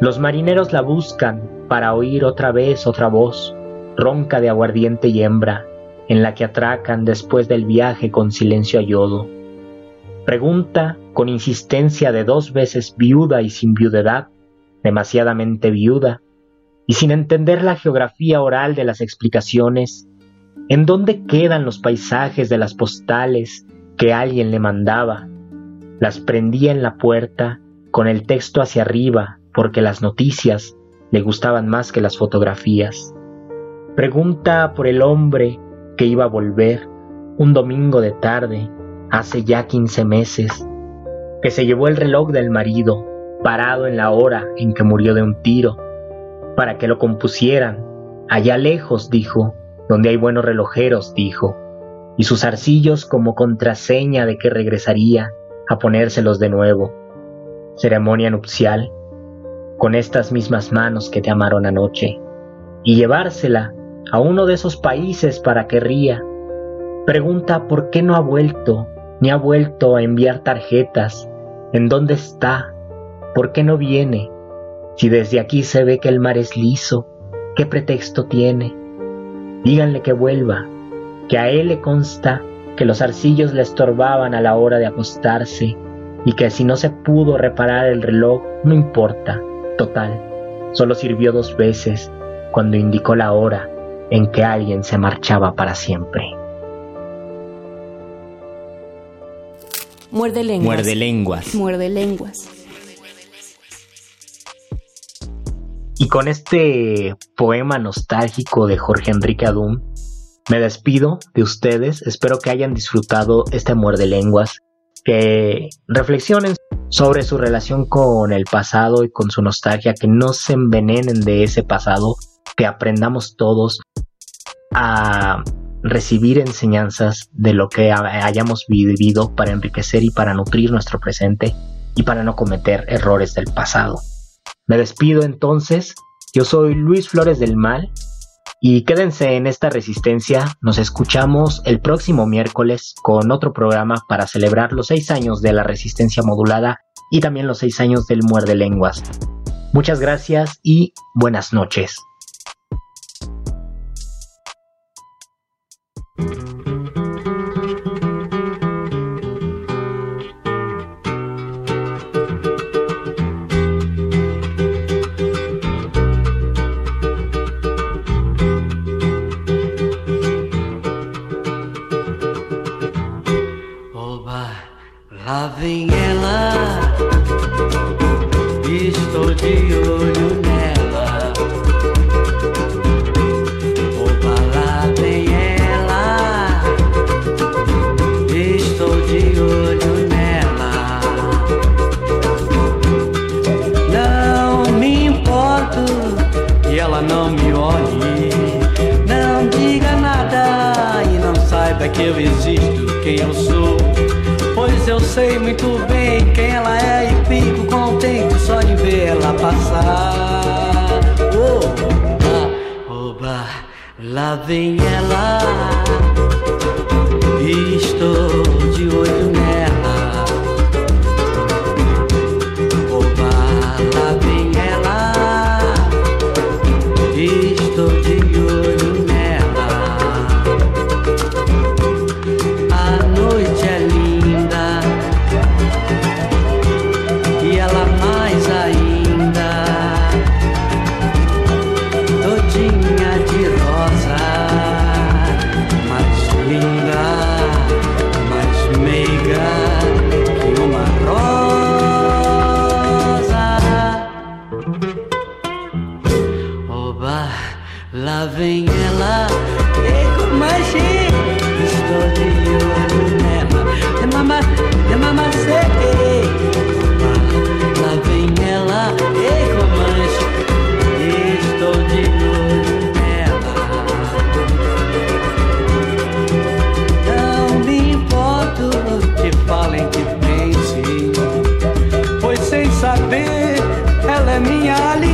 Los marineros la buscan para oír otra vez otra voz, ronca de aguardiente y hembra, en la que atracan después del viaje con silencio a yodo. Pregunta con insistencia de dos veces viuda y sin viudedad, demasiadamente viuda, y sin entender la geografía oral de las explicaciones, ¿en dónde quedan los paisajes de las postales que alguien le mandaba? Las prendía en la puerta con el texto hacia arriba porque las noticias le gustaban más que las fotografías. Pregunta por el hombre que iba a volver un domingo de tarde, hace ya quince meses, que se llevó el reloj del marido, parado en la hora en que murió de un tiro, para que lo compusieran, allá lejos, dijo, donde hay buenos relojeros, dijo, y sus arcillos como contraseña de que regresaría a ponérselos de nuevo. Ceremonia nupcial, con estas mismas manos que te amaron anoche, y llevársela a uno de esos países para que ría. Pregunta por qué no ha vuelto, ni ha vuelto a enviar tarjetas, en dónde está, por qué no viene, si desde aquí se ve que el mar es liso, ¿qué pretexto tiene? Díganle que vuelva, que a él le consta que los arcillos le estorbaban a la hora de acostarse y que si no se pudo reparar el reloj, no importa, total, solo sirvió dos veces cuando indicó la hora en que alguien se marchaba para siempre. Muerde lenguas. Muerde lenguas. Muerde lenguas. Y con este poema nostálgico de Jorge Enrique Adum, me despido de ustedes. Espero que hayan disfrutado este muerde lenguas, que reflexionen sobre su relación con el pasado y con su nostalgia, que no se envenenen de ese pasado, que aprendamos todos a recibir enseñanzas de lo que hayamos vivido para enriquecer y para nutrir nuestro presente y para no cometer errores del pasado. Me despido entonces, yo soy Luis Flores del Mal y quédense en esta resistencia, nos escuchamos el próximo miércoles con otro programa para celebrar los seis años de la resistencia modulada y también los seis años del muerde lenguas. Muchas gracias y buenas noches. Vem ela, estou de olho nela. Oba, lá vem ela, estou de olho nela. Não me importo que ela não me olhe, não diga nada e não saiba que eu existo, quem eu sou. Pois eu sei muito bem quem ela é e fico contente só de ver ela passar. Oba, oba, lá vem ela. Estou de olho nela. Minha alegria.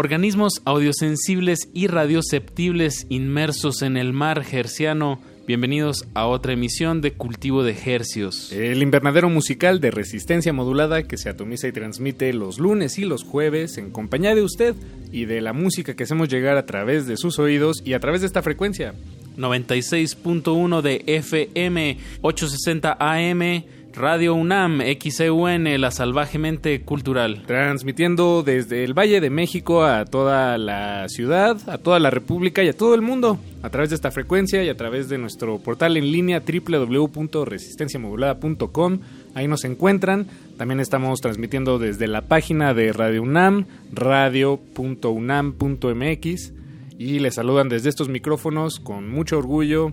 Organismos audiosensibles y radioceptibles inmersos en el mar gerciano. Bienvenidos a otra emisión de Cultivo de Hercios. El invernadero musical de resistencia modulada que se atomiza y transmite los lunes y los jueves en compañía de usted y de la música que hacemos llegar a través de sus oídos y a través de esta frecuencia. 96.1 de FM, 860 AM, Radio UNAM, XEUN, la salvajemente cultural. Transmitiendo desde el Valle de México a toda la ciudad, a toda la República y a todo el mundo, a través de esta frecuencia y a través de nuestro portal en línea www.resistenciamodulada.com. Ahí nos encuentran. También estamos transmitiendo desde la página de Radio UNAM, radio.unam.mx. Y les saludan desde estos micrófonos con mucho orgullo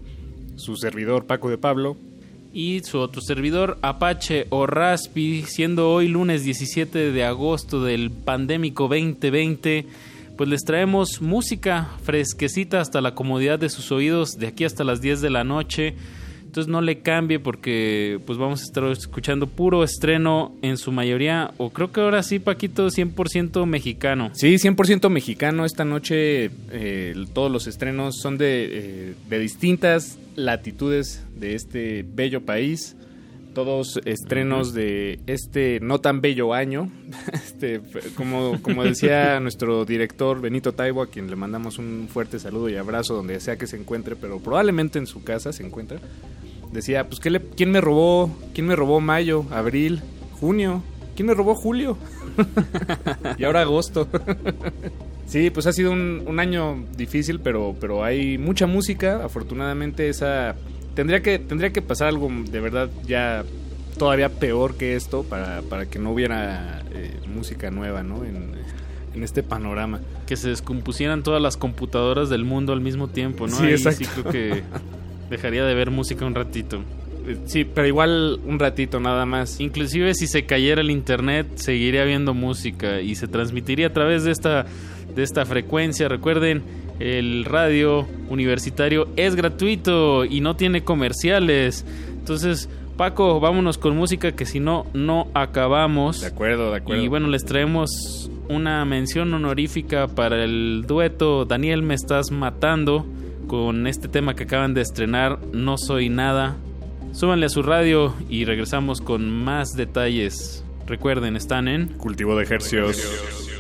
su servidor Paco de Pablo y su otro servidor Apache o Raspi, siendo hoy lunes 17 de agosto del pandémico 2020, pues les traemos música fresquecita hasta la comodidad de sus oídos de aquí hasta las 10 de la noche. Entonces no le cambie porque pues vamos a estar escuchando puro estreno en su mayoría, o creo que ahora sí, Paquito, 100% mexicano. Sí, 100% mexicano. Esta noche eh, todos los estrenos son de, eh, de distintas latitudes de este bello país. Todos estrenos de este no tan bello año. Este, como, como decía nuestro director Benito Taibo, a quien le mandamos un fuerte saludo y abrazo donde sea que se encuentre, pero probablemente en su casa se encuentra. Decía, pues, ¿qué le, ¿quién me robó? ¿Quién me robó mayo, abril, junio? ¿Quién me robó julio? y ahora agosto. Sí, pues ha sido un, un, año difícil, pero, pero hay mucha música. Afortunadamente, esa tendría que tendría que pasar algo de verdad ya todavía peor que esto para, para que no hubiera eh, música nueva, ¿no? En, en, este panorama. Que se descompusieran todas las computadoras del mundo al mismo tiempo, ¿no? Sí, Ahí exacto. sí creo que dejaría de ver música un ratito. Sí, pero igual un ratito nada más. Inclusive si se cayera el internet, seguiría viendo música y se transmitiría a través de esta de esta frecuencia. Recuerden, el radio universitario es gratuito y no tiene comerciales. Entonces, Paco, vámonos con música que si no, no acabamos. De acuerdo, de acuerdo. Y bueno, les traemos una mención honorífica para el dueto Daniel Me Estás Matando con este tema que acaban de estrenar, No Soy Nada. Súbanle a su radio y regresamos con más detalles. Recuerden, están en Cultivo de Ejercios.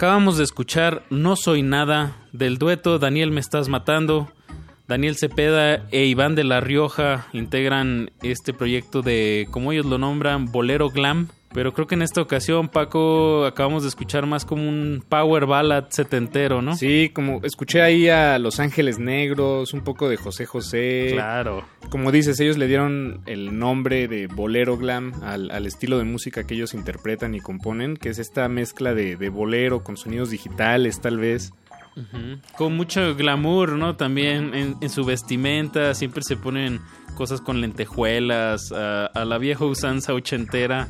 Acabamos de escuchar No Soy Nada del dueto Daniel Me Estás Matando. Daniel Cepeda e Iván de la Rioja integran este proyecto de, como ellos lo nombran, Bolero Glam. Pero creo que en esta ocasión, Paco, acabamos de escuchar más como un power ballad setentero, ¿no? Sí, como escuché ahí a Los Ángeles Negros, un poco de José José. Claro. Como dices, ellos le dieron el nombre de bolero glam al, al estilo de música que ellos interpretan y componen, que es esta mezcla de, de bolero con sonidos digitales, tal vez. Con mucho glamour, ¿no? También en, en su vestimenta siempre se ponen cosas con lentejuelas, a, a la vieja usanza ochentera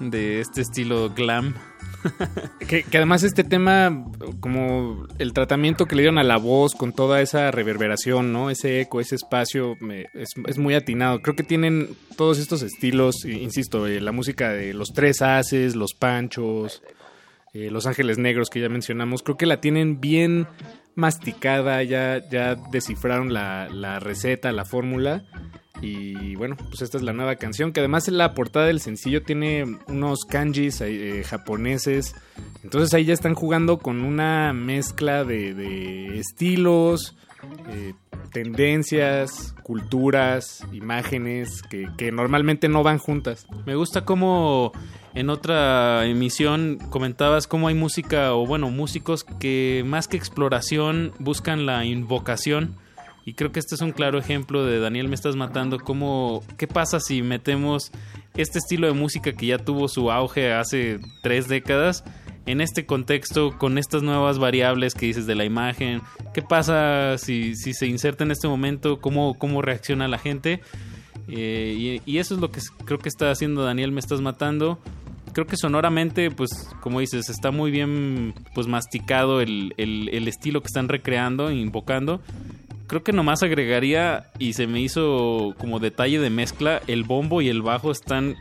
de este estilo glam. Que, además este tema, como el tratamiento que le dieron a la voz con toda esa reverberación, ¿no? Ese eco, ese espacio, me- es, muy atinado. Creo que tienen todos estos estilos, insisto, eh, la música de los tres haces, los panchos, eh, los ángeles negros que ya mencionamos, creo que la tienen bien masticada, ya, ya descifraron la, la receta, la fórmula. Y bueno, pues esta es la nueva canción, que además en la portada del sencillo tiene unos kanjis eh, japoneses. Entonces ahí ya están jugando con una mezcla de, de estilos, eh, tendencias, culturas, imágenes que, que normalmente no van juntas. Me gusta cómo en otra emisión comentabas cómo hay música, o bueno, músicos que más que exploración buscan la invocación. Y creo que este es un claro ejemplo de Daniel Me Estás Matando. Cómo, ¿Qué pasa si metemos este estilo de música que ya tuvo su auge hace tres décadas en este contexto con estas nuevas variables que dices de la imagen? ¿Qué pasa si, se inserta en este momento? ¿Cómo, reacciona la gente? Eh, y, y eso es lo que creo que está haciendo Daniel Me Estás Matando. Creo que sonoramente, pues, como dices, está muy bien pues masticado el, el- el estilo que están recreando, e invocando. Creo que nomás agregaría, y se me hizo como detalle de mezcla, el bombo y el bajo están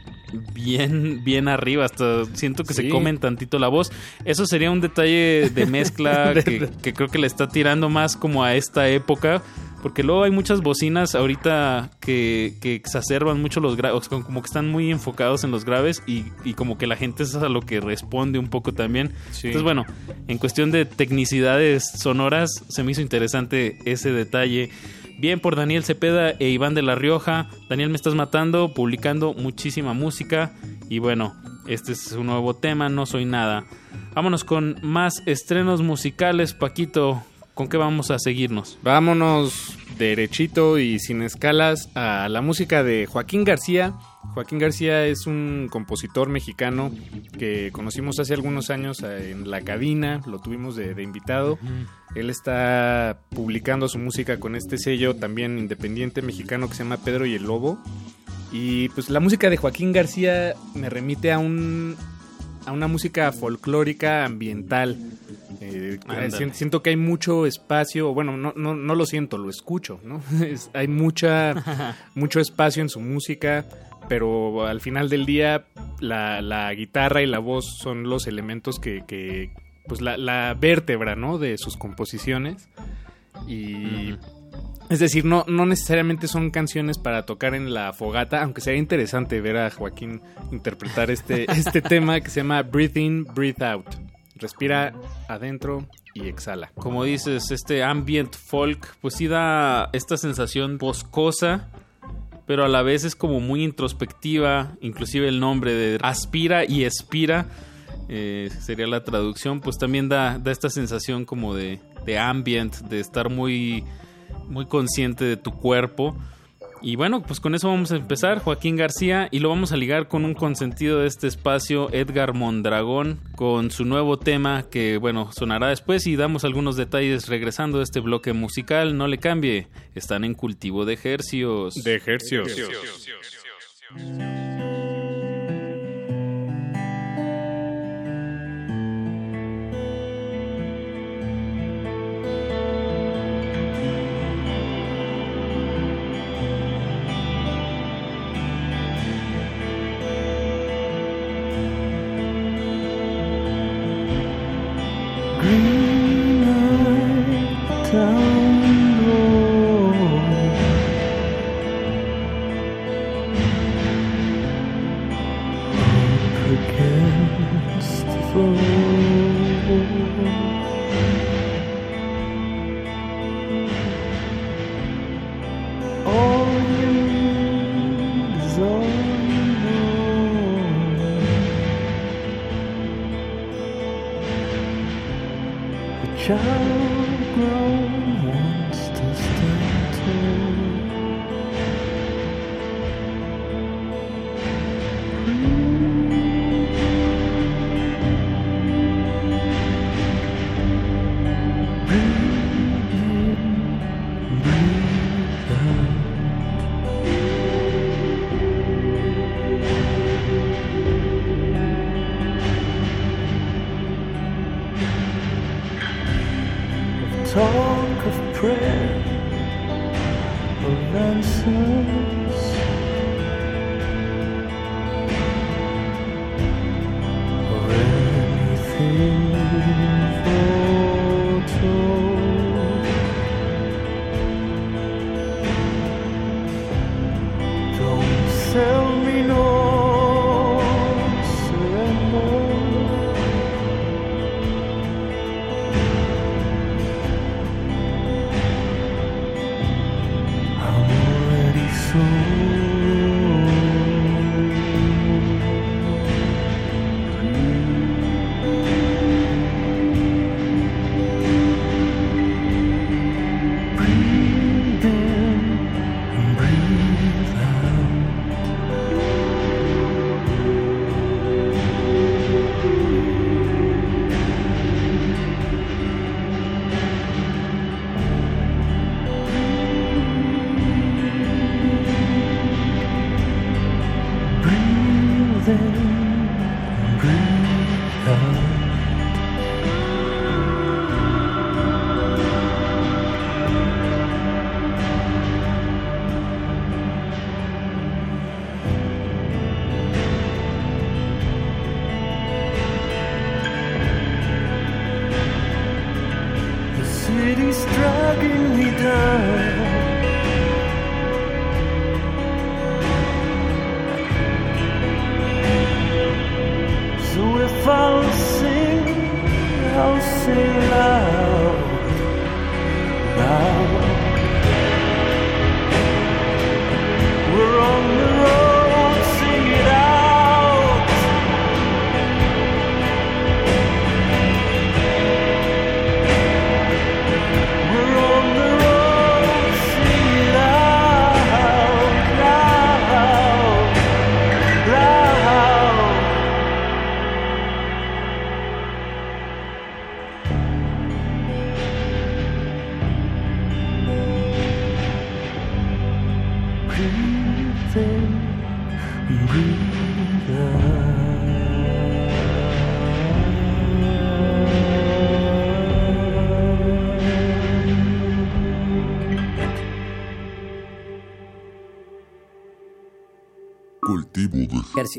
bien, bien arriba. Hasta siento que se comen tantito la voz. Eso sería un detalle de mezcla que, que creo que le está tirando más como a esta época. Porque luego hay muchas bocinas ahorita que, que exacerban mucho los graves, como que están muy enfocados en los graves y, y como que la gente es a lo que responde un poco también. Sí. Entonces, bueno, en cuestión de tecnicidades sonoras, se me hizo interesante ese detalle. Bien por Daniel Cepeda e Iván de la Rioja. Daniel, me estás matando, publicando muchísima música. Y bueno, este es un nuevo tema, no soy nada. Vámonos con más estrenos musicales, Paquito. ¿Con qué vamos a seguirnos? Vámonos derechito y sin escalas a la música de Joaquín García Joaquín García es un compositor mexicano que conocimos hace algunos años en La Cabina, lo tuvimos de, de invitado. Él está publicando su música con este sello también independiente mexicano que se llama Pedro y el Lobo. Y pues la música de Joaquín García me remite a un a una música folclórica ambiental. Eh, siento que hay mucho espacio, bueno, no, no, no lo siento, lo escucho, ¿no? Es- hay mucha, mucho espacio en su música, pero al final del día la, la guitarra y la voz son los elementos que, que pues la, la vértebra, ¿no? De sus composiciones. Y... Es decir, no, no necesariamente son canciones para tocar en la fogata, aunque sería interesante ver a Joaquín interpretar este, este tema que se llama Breathe In, Breathe Out. Respira adentro y exhala. Como dices, este ambient folk, pues sí da esta sensación boscosa, pero a la vez es como muy introspectiva, inclusive el nombre de aspira y expira, eh, sería la traducción, pues también da, da esta sensación como de, de ambient, de estar muy, muy consciente de tu cuerpo. Y bueno, pues con eso vamos a empezar, Joaquín García, y lo vamos a ligar con un consentido de este espacio, Edgar Mondragón, con su nuevo tema que, bueno, sonará después y damos algunos detalles regresando a este bloque musical. No le cambie, están en cultivo de ejercios. De ejercios. Green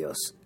de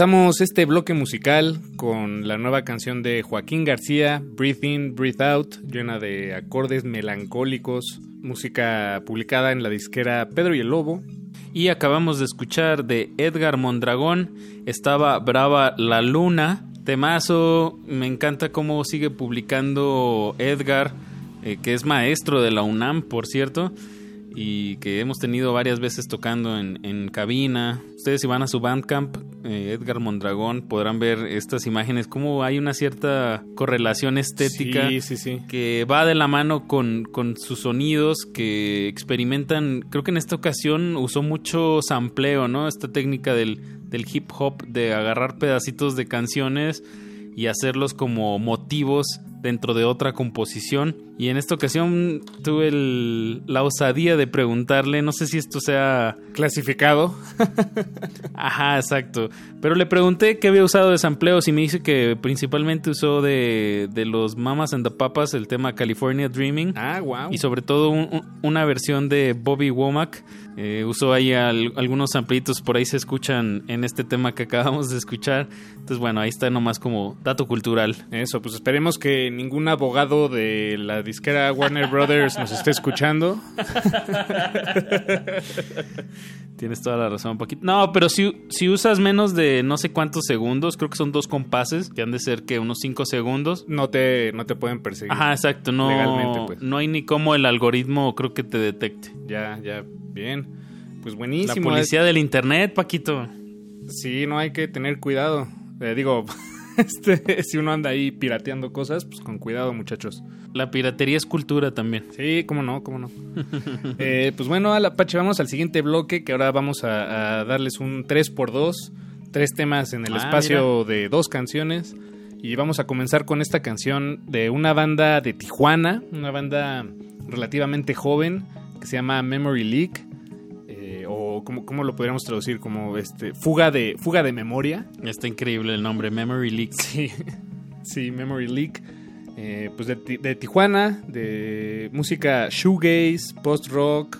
Comenzamos este bloque musical con la nueva canción de Joaquín García, Breathe In, Breathe Out, llena de acordes melancólicos, música publicada en la disquera Pedro y el Lobo. Y acabamos de escuchar de Edgar Mondragón, estaba Brava la Luna, temazo, me encanta cómo sigue publicando Edgar, eh, que es maestro de la UNAM, por cierto y que hemos tenido varias veces tocando en, en cabina. Ustedes si van a su Bandcamp, eh, Edgar Mondragón, podrán ver estas imágenes, como hay una cierta correlación estética que va de la mano con, con, sus sonidos que experimentan, creo que en esta ocasión usó mucho sampleo, ¿no? Esta técnica del, del hip hop de agarrar pedacitos de canciones y hacerlos como motivos dentro de otra composición. Y en esta ocasión tuve la osadía de preguntarle, no sé si esto sea clasificado. Ajá, exacto. Pero le pregunté qué había usado de sampleos y me dice que principalmente usó de, de los Mamas and the Papas el tema California Dreaming. Ah, wow. Y sobre todo una versión de Bobby Womack. Eh, usó ahí algunos samplitos, por ahí se escuchan en este tema que acabamos de escuchar. Entonces, bueno, ahí está nomás como dato cultural. Eso, pues esperemos que ningún abogado de la disquera Warner Brothers nos esté escuchando. Tienes toda la razón, poquito. No, pero si, si usas menos de no sé cuántos segundos, creo que son dos compases, que han de ser que unos cinco segundos. No te, no te pueden perseguir. Ajá, exacto. No, legalmente, pues. no hay ni cómo el algoritmo creo que te detecte. Ya, ya, bien. Pues buenísimo. La policía del internet, Paquito. Sí, no hay que tener cuidado. Eh, digo, este, si uno anda ahí pirateando cosas, pues con cuidado, muchachos. La piratería es cultura también. Sí, cómo no, cómo no. eh, pues bueno, Apache, vamos al siguiente bloque, que ahora vamos a, darles un 3x2, tres temas en el ah, espacio de dos canciones. Y vamos a comenzar con esta canción de una banda de Tijuana, una banda relativamente joven que se llama Memory Leak o ¿cómo, lo podríamos traducir? Como este fuga de fuga de memoria. Está increíble el nombre, Memory Leak. Sí, sí Memory Leak. Eh, pues de, Tijuana, de música shoegaze, post-rock.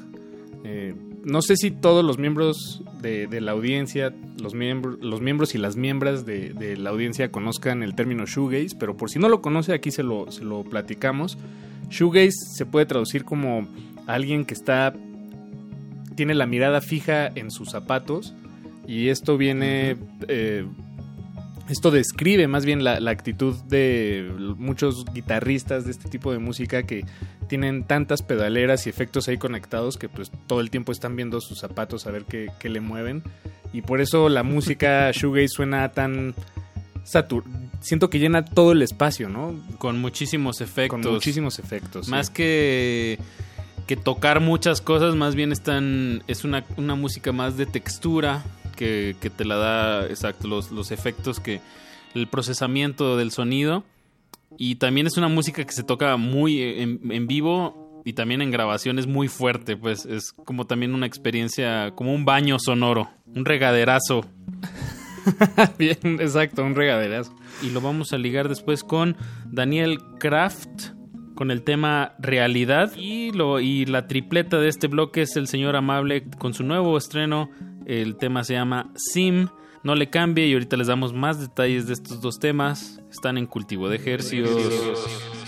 Eh, no sé si todos los miembros de, la audiencia, los, miembros los miembros y las miembros de, la audiencia conozcan el término shoegaze, pero por si no lo conoce, aquí se lo, se lo platicamos. Shoegaze se puede traducir como alguien que está tiene la mirada fija en sus zapatos y esto viene... Eh, esto describe más bien la, actitud de muchos guitarristas de este tipo de música que tienen tantas pedaleras y efectos ahí conectados que pues todo el tiempo están viendo sus zapatos a ver qué, le mueven. Y por eso la música shoegaze suena tan satur siento que llena todo el espacio, ¿no? Con muchísimos efectos. Con muchísimos efectos. Más que que tocar muchas cosas, más bien están, es una, una música más de textura que, que te la da, exacto, los, los efectos que, el procesamiento del sonido. Y también es una música que se toca muy en, en, vivo y también en grabaciones muy fuerte, pues es como también una experiencia, como un baño sonoro, un regaderazo. Bien, exacto, un regaderazo. Y lo vamos a ligar después con Daniel Kraft con el tema realidad. Y, lo, y la tripleta de este bloque es el señor amable con su nuevo estreno. El tema se llama Sim. No le cambie y ahorita les damos más detalles de estos dos temas. Están en cultivo de ejercicios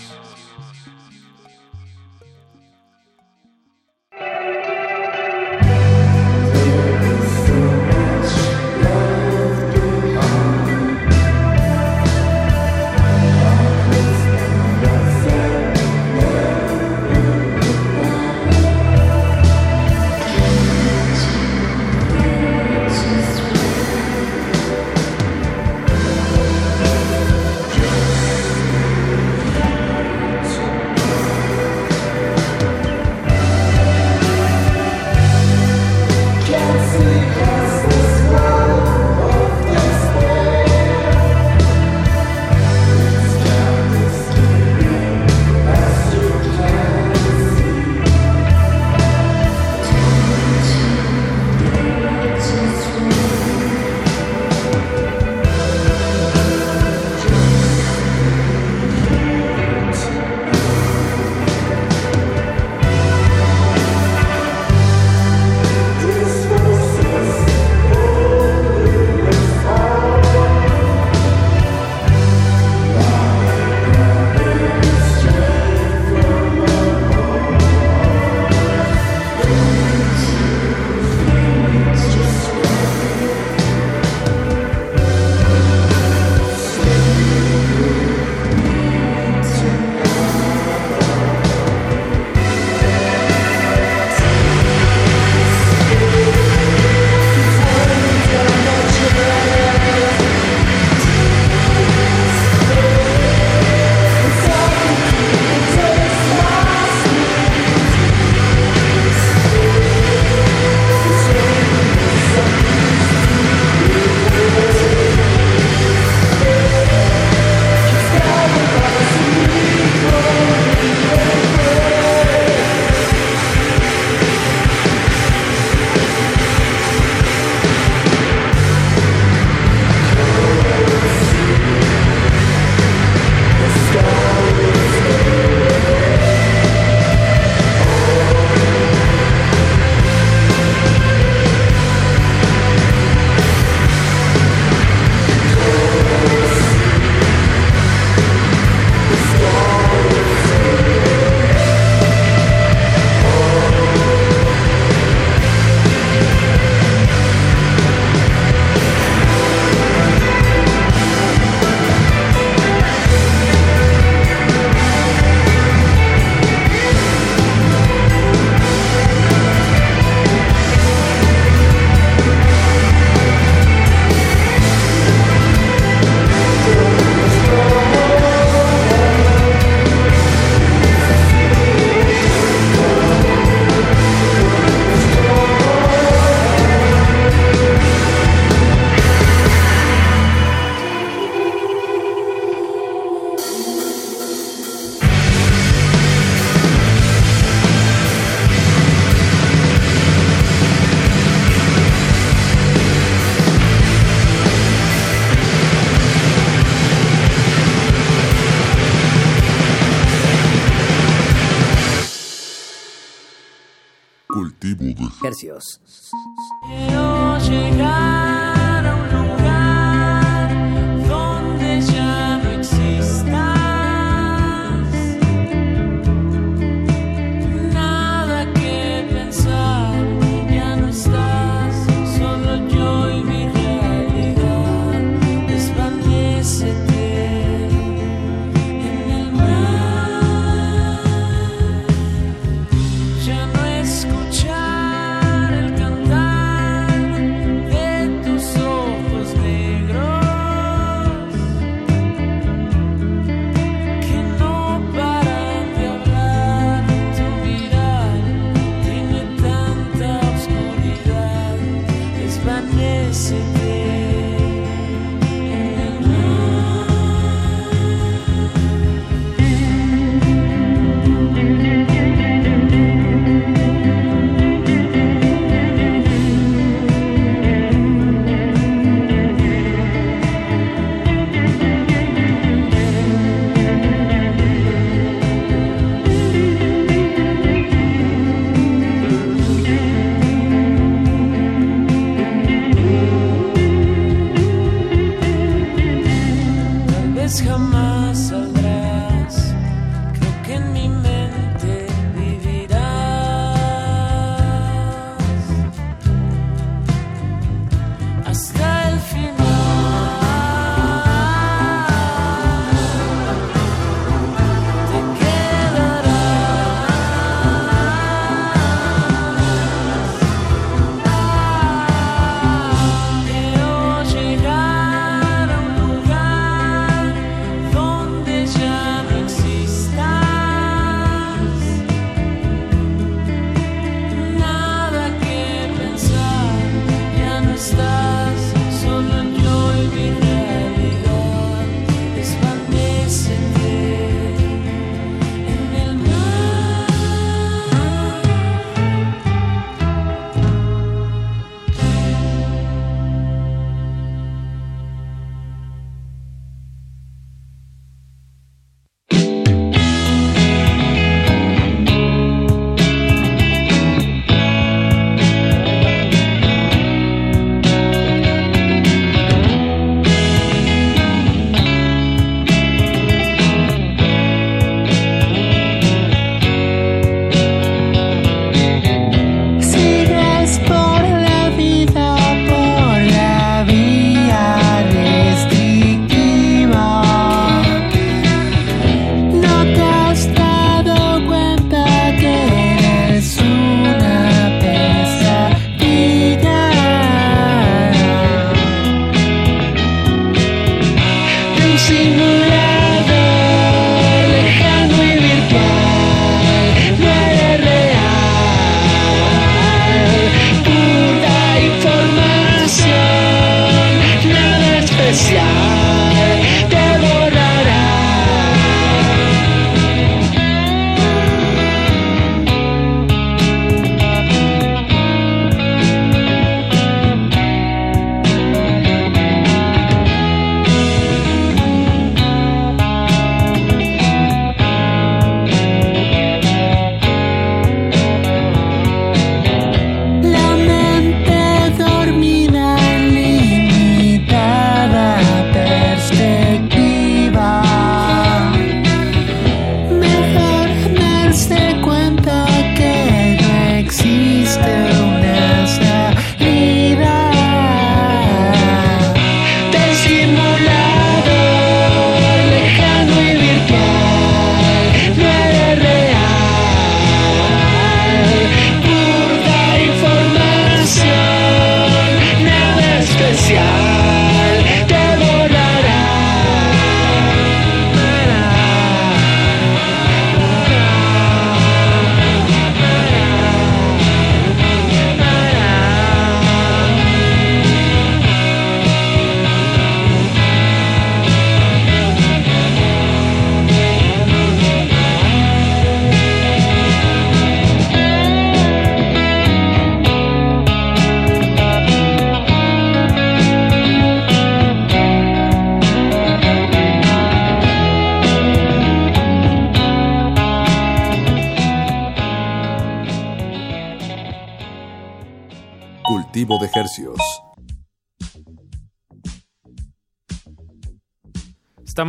hercios.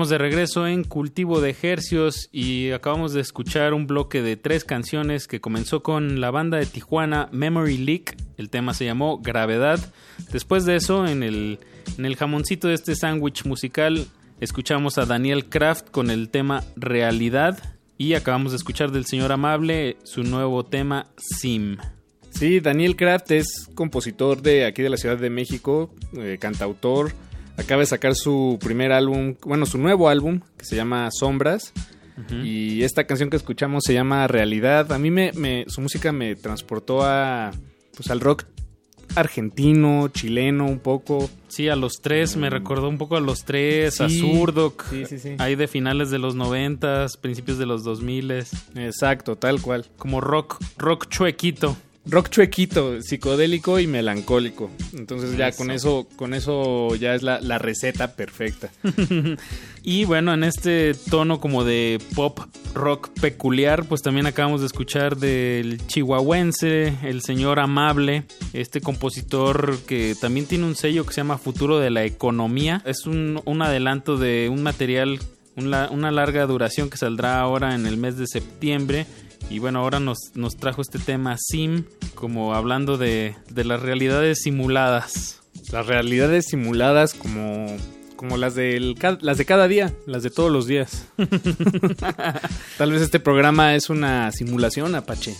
De regreso en Cultivo de Ejercios y acabamos de escuchar un bloque de tres canciones que comenzó con la banda de Tijuana Memory Leak. El tema se llamó Gravedad. Después de eso, en el, en el jamoncito de este sándwich musical, escuchamos a Daniel Kraft con el tema Realidad y acabamos de escuchar del señor Amable su nuevo tema Sim. Sí, Daniel Kraft es compositor de aquí de la Ciudad de México, eh, cantautor. Acaba de sacar su primer álbum, bueno, su nuevo álbum, que se llama Sombras. Y esta canción que escuchamos se llama Realidad. A mí me, me- su música me transportó a pues al rock argentino, chileno un poco. Sí, a los tres, me recordó un poco a los tres, a Sí, Zurdok, sí, sí, sí. ahí de finales de los noventas, principios de los dos miles. Exacto, tal cual. Como rock, rock chuequito. Rock chuequito, psicodélico y melancólico. Entonces ya Eso. con eso, con eso ya es la, la receta perfecta. Y bueno, en este tono como de pop rock peculiar, pues también acabamos de escuchar del chihuahuense, el señor Amable, este compositor que también tiene un sello que se llama Futuro de la Economía. Es un, un adelanto de un material, una larga duración que saldrá ahora en el mes de septiembre. Y bueno, ahora nos, nos trajo este tema Sim, como hablando de, de las realidades simuladas. Las realidades simuladas como, como las, del, las de cada día, las de todos los días. Tal vez este programa es una simulación, Apache.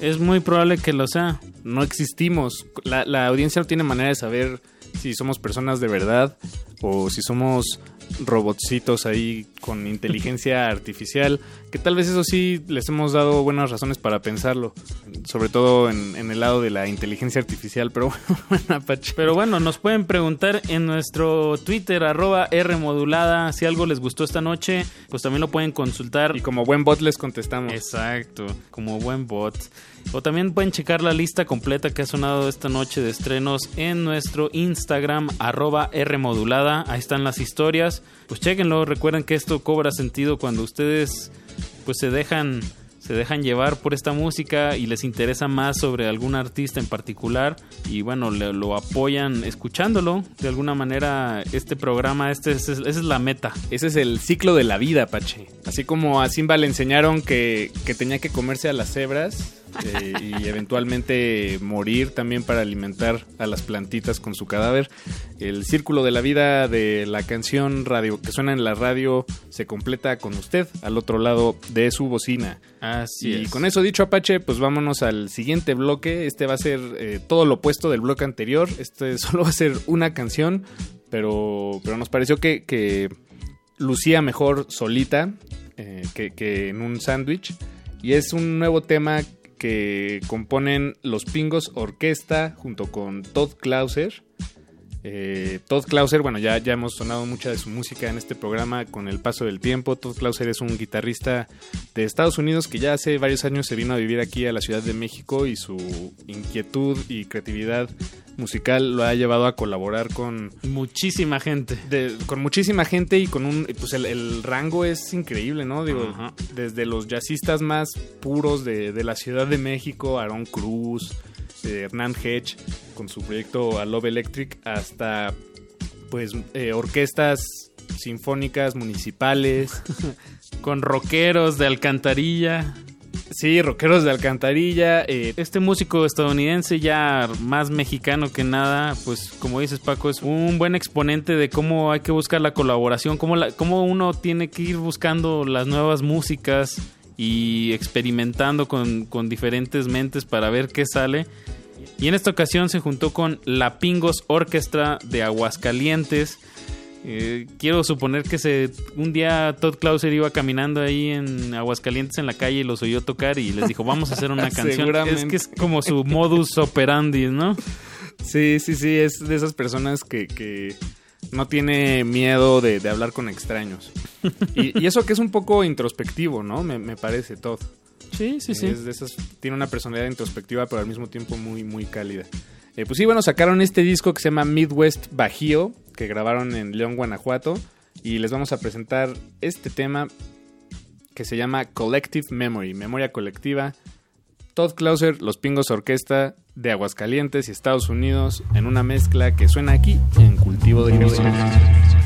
Es muy probable que lo sea. No existimos. La, la audiencia no tiene manera de saber si somos personas de verdad o si somos robotcitos ahí con inteligencia artificial, que tal vez eso sí les hemos dado buenas razones para pensarlo, sobre todo en, en el lado de la inteligencia artificial, pero bueno, Apache. Pero bueno, nos pueden preguntar en nuestro Twitter, arroba Rmodulada, si algo les gustó esta noche, pues también lo pueden consultar. Y como buen bot les contestamos. Exacto, como buen bot. O también pueden checar la lista completa que ha sonado esta noche de estrenos en nuestro Instagram, arroba Rmodulada. Ahí están las historias. Pues chequenlo, recuerden que esto cobra sentido cuando ustedes pues se dejan se dejan llevar por esta música y les interesa más sobre algún artista en particular y bueno, le- lo apoyan escuchándolo. De alguna manera este programa, este, es- esa es la meta. Ese es el ciclo de la vida, Pache. Así como a Simba le enseñaron que, que tenía que comerse a las cebras eh, y eventualmente morir también para alimentar a las plantitas con su cadáver. El círculo de la vida de la canción radio que suena en la radio se completa con usted al otro lado de su bocina. Así y es. con eso dicho, Apache, pues vámonos al siguiente bloque. Este va a ser eh, todo lo opuesto del bloque anterior. Este solo va a ser una canción, pero, pero nos pareció que, que lucía mejor solita eh, que, que en un sándwich. Y es un nuevo tema que componen Los Pingos Orquesta junto con Todd Clauser. Eh, Todd Clauser, bueno, ya, ya hemos sonado mucha de su música en este programa con el paso del tiempo. Todd Clauser es un guitarrista de Estados Unidos que ya hace varios años se vino a vivir aquí a la Ciudad de México y su inquietud y creatividad musical lo ha llevado a colaborar con muchísima gente. de- con muchísima gente y con un pues el, el rango es increíble, ¿no? Digo, desde los jazzistas más puros de, de la Ciudad de México, Aaron Cruz, eh, Hernán Hedge con su proyecto A Love Electric hasta pues eh, orquestas sinfónicas municipales, Con rockeros de alcantarilla. sí, rockeros de alcantarilla, eh, Este músico estadounidense ya más mexicano que nada, pues como dices Paco, es un buen exponente de cómo hay que buscar la colaboración, cómo, la- cómo uno tiene que ir buscando las nuevas músicas y experimentando con, con diferentes mentes para ver qué sale. Y en esta ocasión se juntó con La Pingos Orquestra de Aguascalientes. Eh, quiero suponer que se un día Todd Clauser iba caminando ahí en Aguascalientes en la calle y los oyó tocar y les dijo vamos a hacer una canción. Es que es como su modus operandi, ¿no? Sí, sí, sí, es de esas personas que, que no tiene miedo de, de hablar con extraños. Y, y eso que es un poco introspectivo, ¿no? Me, me parece todo. Sí, sí, sí. Es de esas, tiene una personalidad introspectiva, pero al mismo tiempo muy, muy cálida. Eh, pues sí, bueno, sacaron este disco que se llama Midwest Bajío, que grabaron en León, Guanajuato. Y les vamos a presentar este tema que se llama Collective Memory, memoria colectiva. Todd Clauser, Los Pingos Orquesta de Aguascalientes y Estados Unidos en una mezcla que suena aquí en Cultivo de Cristian.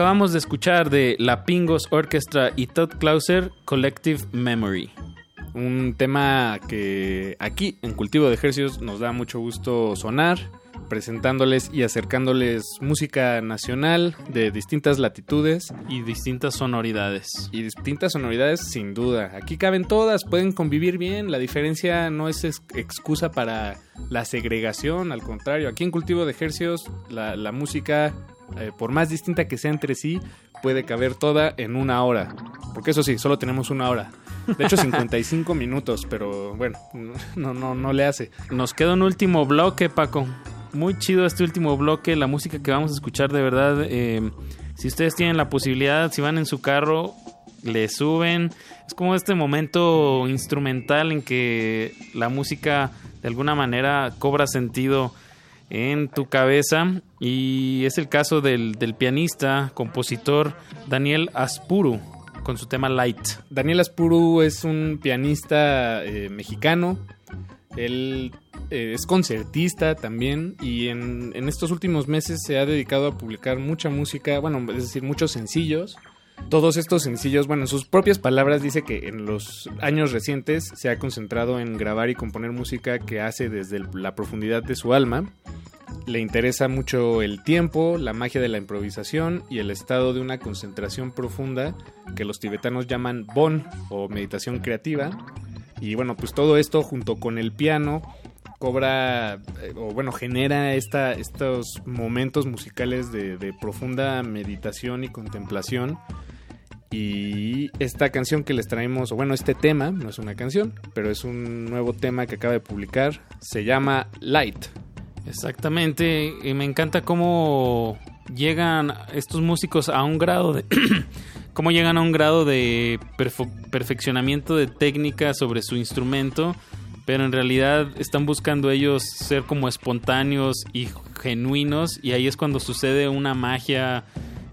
Acabamos de escuchar de La Pingos Orchestra y Todd Clauser Collective Memory. Un tema que aquí en Cultivo de Ejercicios nos da mucho gusto sonar, presentándoles y acercándoles música nacional de distintas latitudes. Y distintas sonoridades. Y distintas sonoridades sin duda. Aquí caben todas, pueden convivir bien. La diferencia no es ex- excusa para la segregación, al contrario. Aquí en Cultivo de Ejercicios la, la música, eh, por más distinta que sea entre sí, puede caber toda en una hora. Porque eso sí, solo tenemos una hora. De hecho, 55 minutos, pero bueno, no, no, no le hace. Nos queda un último bloque, Paco. Muy chido este último bloque, la música que vamos a escuchar de verdad. eh, si ustedes tienen la posibilidad, si van en su carro, le suben. Es como este momento instrumental en que la música de alguna manera cobra sentido en tu cabeza. Y es el caso del, del pianista, compositor Daniel Aspuru con su tema Light. Daniel Aspuru es un pianista eh, mexicano. Él eh, es concertista también y en, en estos últimos meses se ha dedicado a publicar mucha música, bueno, es decir, muchos sencillos. Todos estos sencillos, bueno, en sus propias palabras dice que en los años recientes se ha concentrado en grabar y componer música que hace desde la profundidad de su alma. Le interesa mucho el tiempo, la magia de la improvisación y el estado de una concentración profunda que los tibetanos llaman Bon o meditación creativa. Y bueno, pues todo esto junto con el piano cobra eh, o bueno genera esta, estos momentos musicales de, profunda meditación y contemplación. Y esta canción que les traemos o bueno este tema no es una canción pero es un nuevo tema que acaba de publicar se llama Light. Exactamente, y me encanta cómo llegan estos músicos a un grado de cómo llegan a un grado de perfeccionamiento de técnica sobre su instrumento, pero en realidad están buscando ellos ser como espontáneos y genuinos y ahí es cuando sucede una magia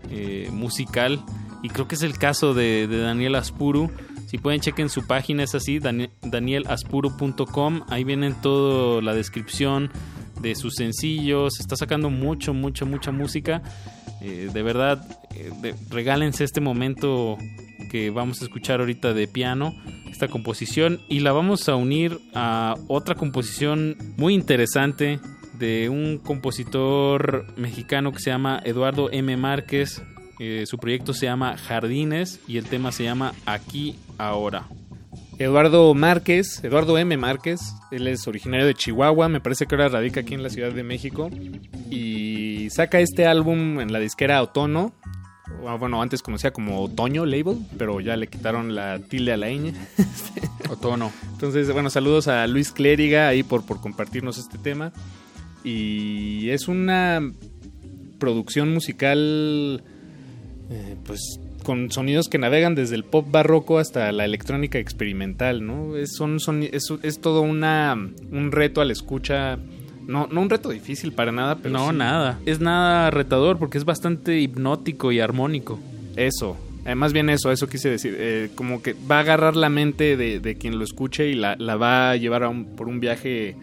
eh, musical y creo que es el caso de, Daniel Aspuru. Si pueden chequen su página es así, dani- danielaspuru.com, ahí vienen toda la descripción de sus sencillos, está sacando mucho, mucha, mucha música. Eh, de verdad, eh, regálense este momento que vamos a escuchar ahorita de piano, esta composición, y la vamos a unir a otra composición muy interesante de un compositor mexicano que se llama Eduardo M. Márquez. Eh, su proyecto se llama Jardines y el tema se llama Aquí Ahora. Eduardo Márquez, Eduardo M. Márquez, él es originario de Chihuahua, me parece que ahora radica aquí en la Ciudad de México y saca este álbum en la disquera Otono, bueno, antes conocía como Otoño Label, pero ya le quitaron la tilde a la ñ. Otono. Entonces, bueno, saludos a Luis Clériga ahí por, por compartirnos este tema. Y es una producción musical, eh, pues con sonidos que navegan desde el pop barroco hasta la electrónica experimental, ¿no? Es, son, son- es, es todo una, un reto a la escucha. No, no un reto difícil para nada, pero No, sí- nada. Es nada retador porque es bastante hipnótico y armónico. Eso, eh, más bien eso, eso quise decir. eh, como que va a agarrar la mente de, de quien lo escuche y la, la va a llevar a un- por un viaje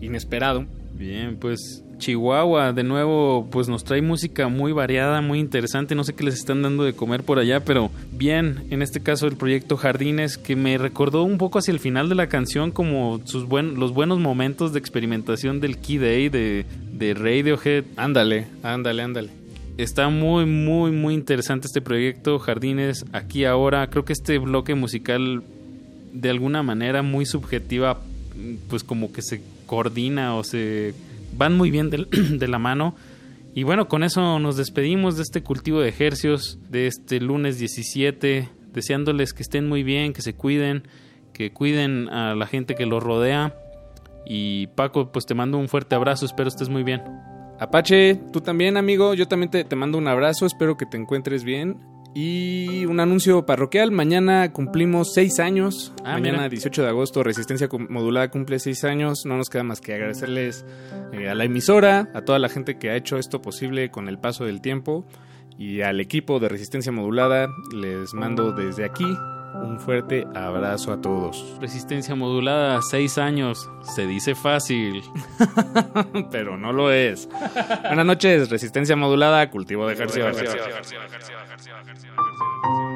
inesperado. Bien, pues Chihuahua de nuevo pues nos trae música muy variada, muy interesante, no sé qué les están dando de comer por allá, pero bien, en este caso el proyecto Jardines que me recordó un poco hacia el final de la canción como sus buen, los buenos momentos de experimentación del Key Day de, de Radiohead. Ándale, ándale, ándale. Está muy, muy, muy interesante este proyecto Jardines aquí ahora. Creo que este bloque musical de alguna manera muy subjetiva pues como que se coordina o se van muy bien de, la mano. Y bueno, con eso nos despedimos de este cultivo de ejercios de este lunes 17, deseándoles que estén muy bien, que se cuiden, que cuiden a la gente que los rodea. Y Paco, pues te mando un fuerte abrazo, espero estés muy bien. Apache, tú también, amigo. Yo también te, te mando un abrazo. Espero que te encuentres bien. Y un anuncio parroquial. Mañana cumplimos seis años. Ah, Mañana, mira. 18 de agosto, Resistencia Modulada cumple seis años. No nos queda más que agradecerles eh, a la emisora, a toda la gente que ha hecho esto posible con el paso del tiempo. Y al equipo de Resistencia Modulada les mando desde aquí un fuerte abrazo a todos. Resistencia modulada, seis años. Se dice fácil. Pero no lo es. Buenas noches, Resistencia Modulada, Cultivo de Ejercicio. Thank you.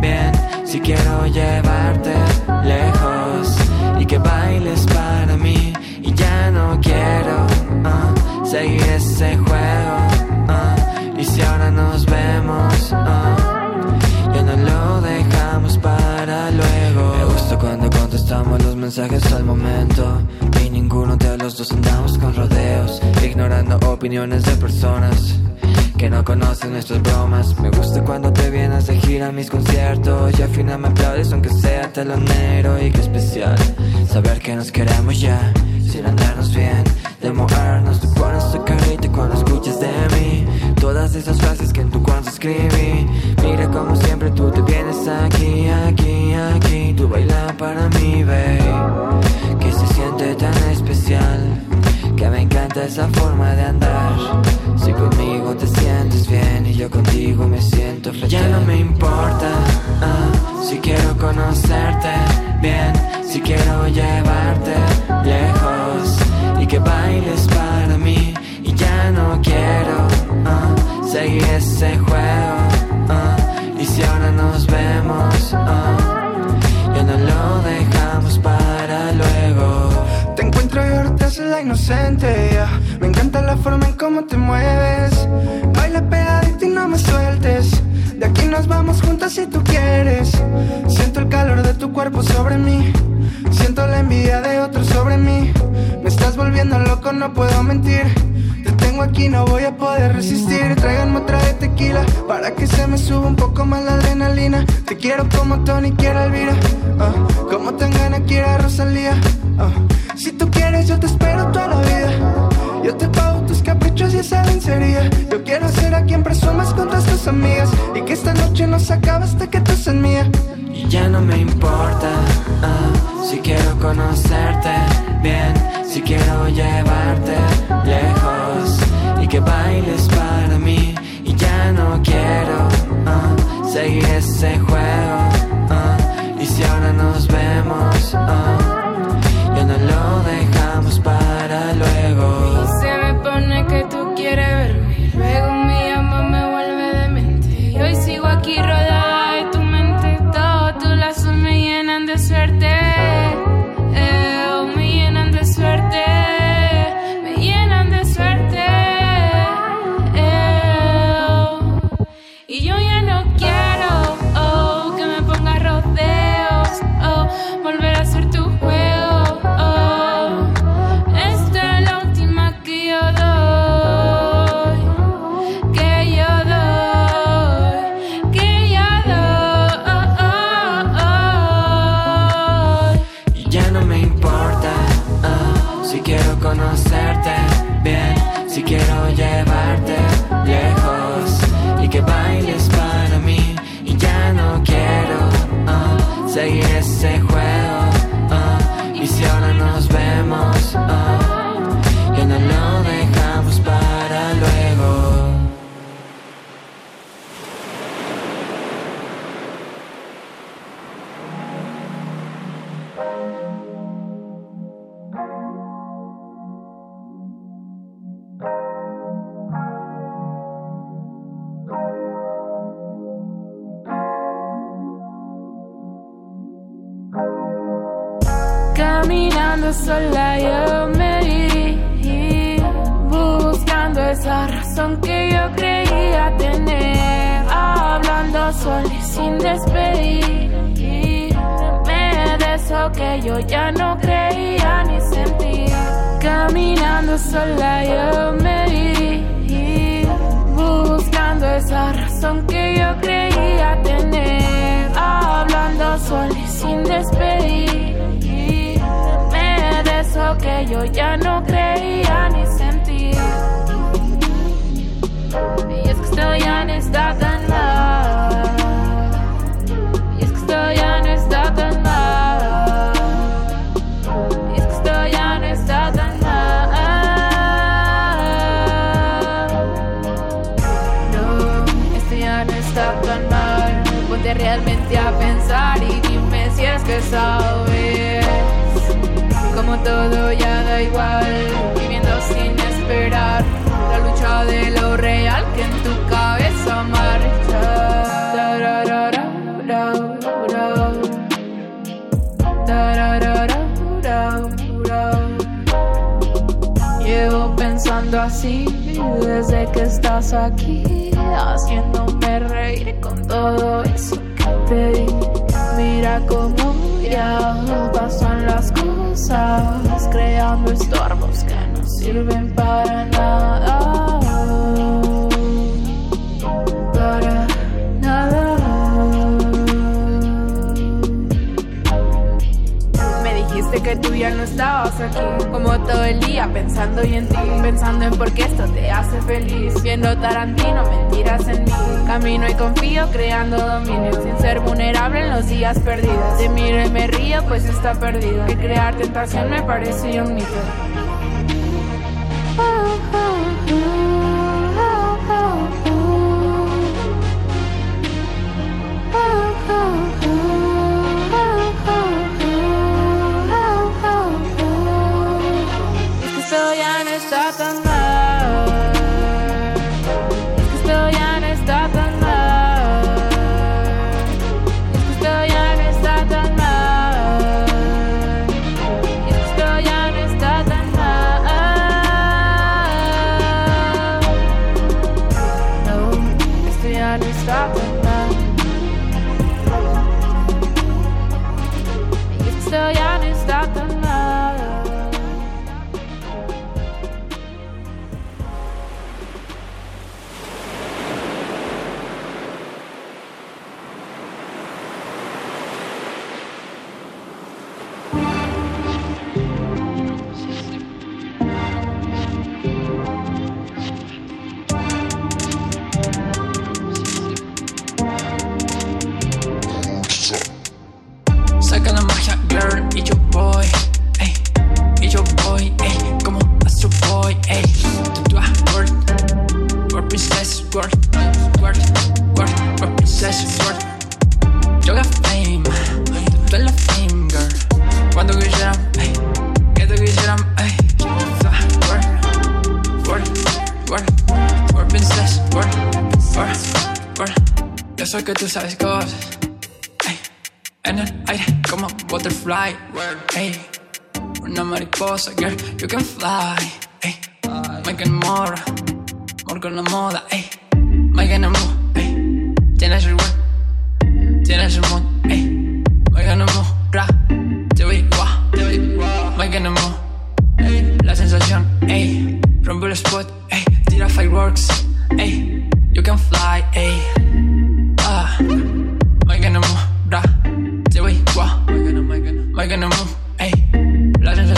bien si quiero llevarte lejos. Y que bailes para mí y ya no quiero uh, seguir ese juego uh, y si ahora nos vemos uh, ya no lo dejamos para luego. Me gusta cuando contestamos los mensajes al momento y ninguno de los dos andamos con rodeos ignorando opiniones de personas que no conocen nuestras bromas. Me gusta cuando te vienes de gira a mis conciertos y al final me aplaudes aunque sea telonero y qué especial saber que nos queremos ya, sin andarnos bien, de movernos. Tú pones tu carita cuando escuchas de mí, todas esas frases que en tu cuarto escribí. Mira como siempre tú te vienes aquí, aquí, aquí, tú bailas para mí, babe, que se siente tan especial. Encanta esa forma de andar. Si conmigo te sientes bien y yo contigo me siento feliz. Ya no me importa ah, si quiero conocerte bien, si quiero llevarte lejos y que bailes para mí. Y ya no quiero ah, seguir ese juego. ah, y si ahora nos vemos, inocente. Me encanta la forma en cómo te mueves. Baila pegadito y no me sueltes. De aquí nos vamos juntas si tú quieres. Siento el calor de tu cuerpo sobre mí. Siento la envidia de otros sobre mí. Me estás volviendo loco, no puedo mentir. Te tengo aquí, no voy a poder resistir. Tráiganme otra de tequila Para que se me suba un poco más la adrenalina. Te quiero como Tony quiere a Elvira. Ah, Como Tangana quiere a Rosalía. Ah. Yo te espero toda la vida Yo te pago tus caprichos y esa lencería Yo quiero ser a quien presumas con todas tus amigas Y que esta noche no se acabe hasta que tú seas mía Y ya no me importa ah, si quiero conocerte bien, si quiero llevarte lejos y que bailes para mí. Y ya no quiero ah, seguir ese juego.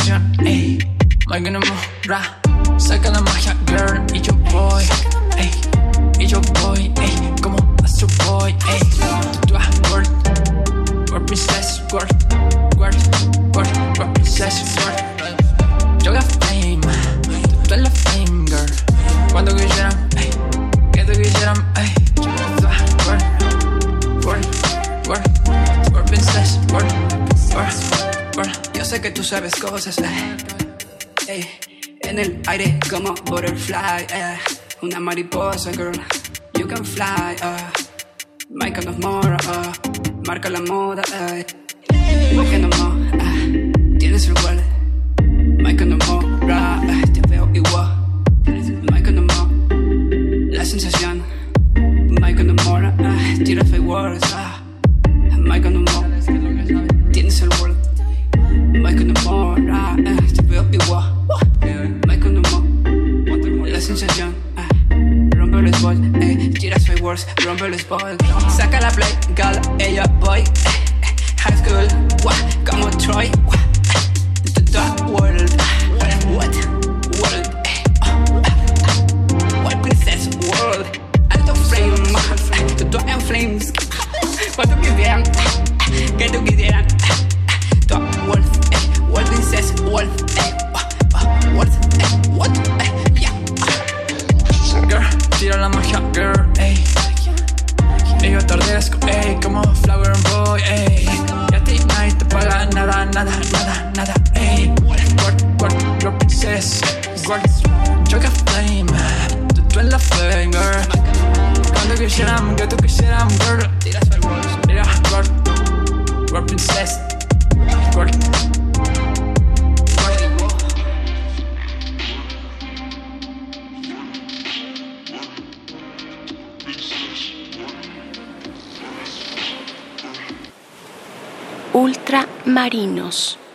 magia, ey. Mike Nomura, saca la magia, girl. Y yo voy, ey. Y yo voy, ey. Como Astro Boy, ey. Tú, tú, word, word, princess, word. sé que tú sabes cosas. Eh. En el aire como butterfly, eh. una mariposa, girl. You can fly, uh. Michael of Mora, uh. marca la moda. Eh. Uh. Michael no more, tienes el wallet. Michael no more, te veo igual. Michael no more, la sensación. Michael no more, tira fake words. Michael no more, tienes el wallet. Wars, rompe el spoil. Saca la play, gal, ella, boy. Eh, eh, eh, high school, come como Troy. Ultramarinos.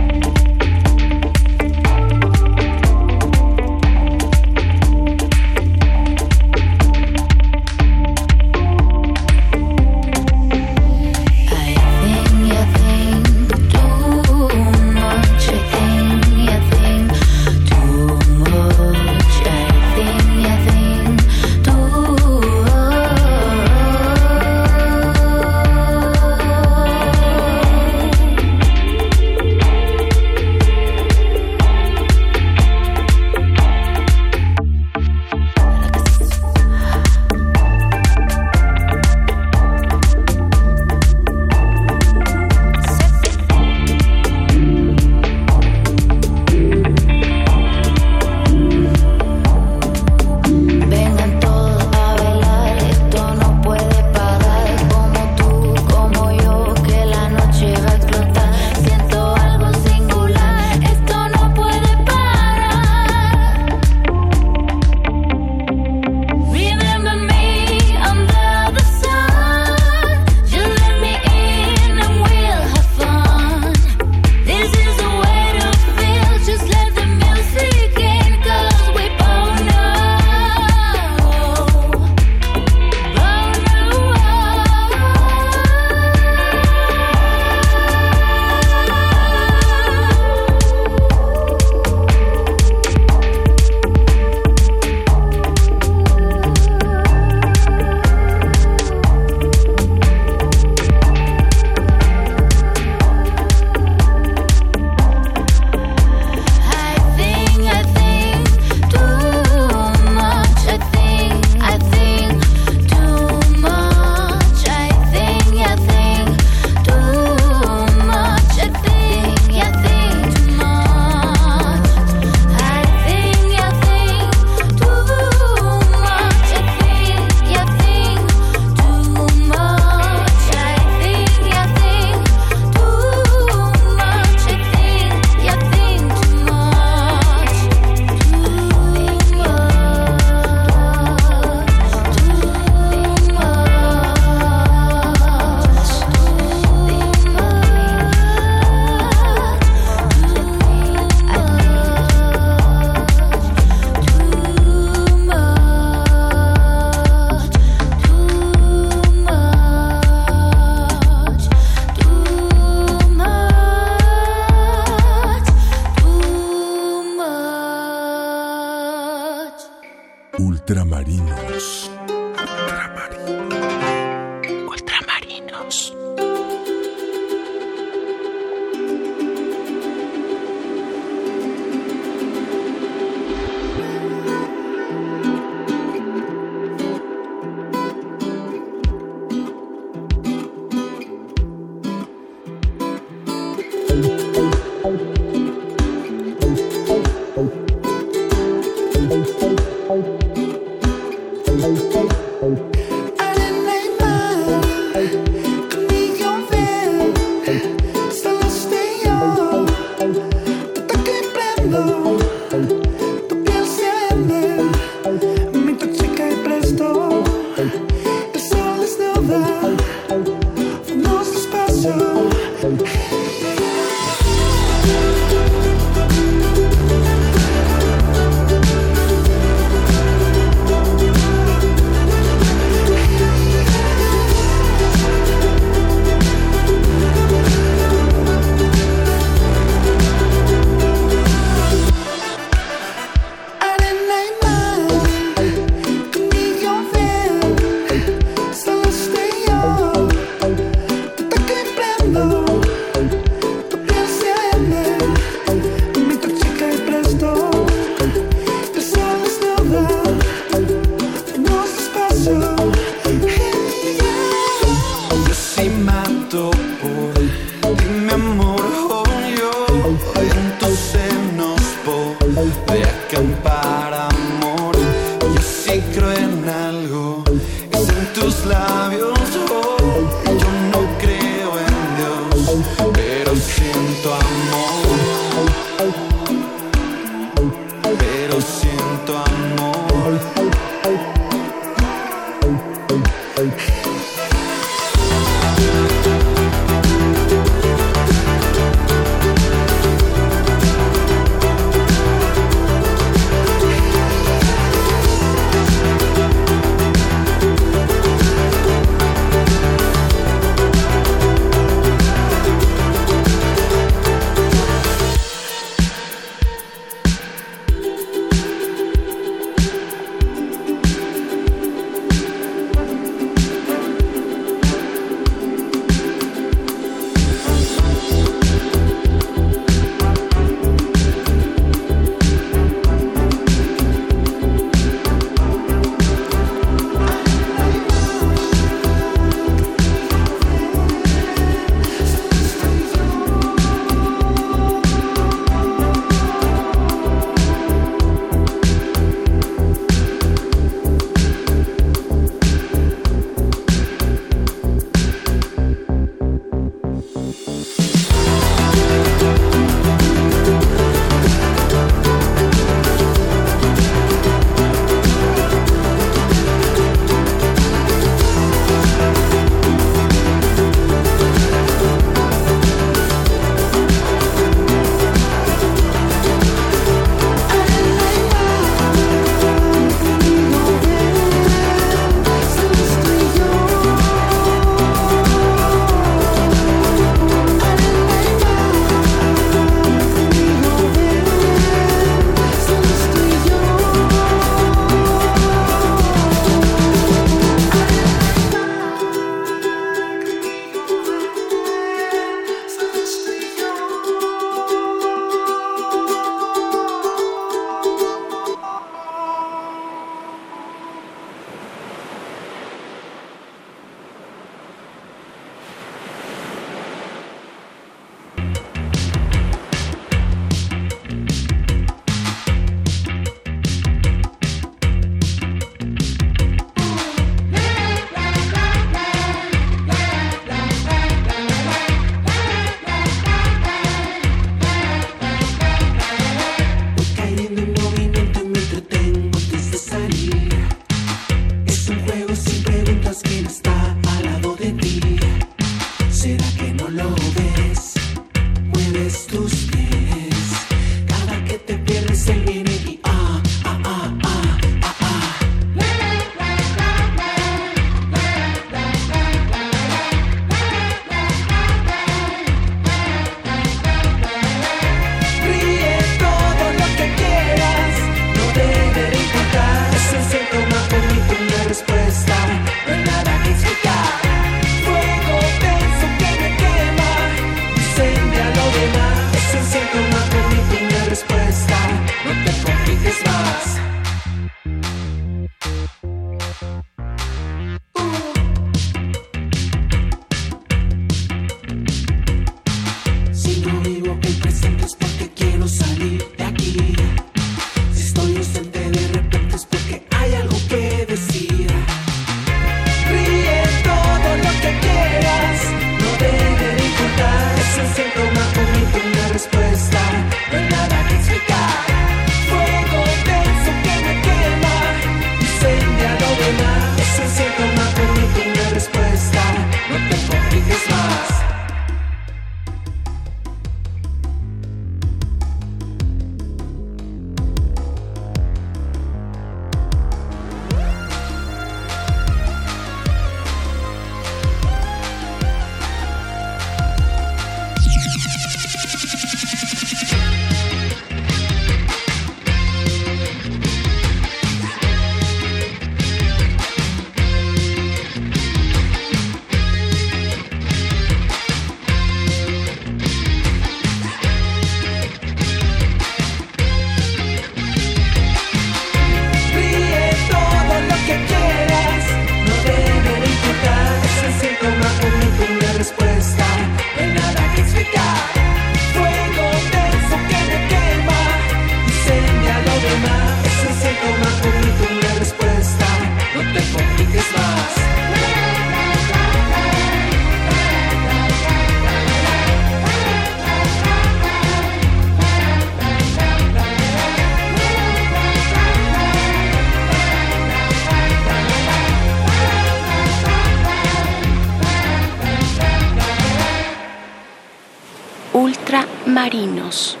Ultramarinos.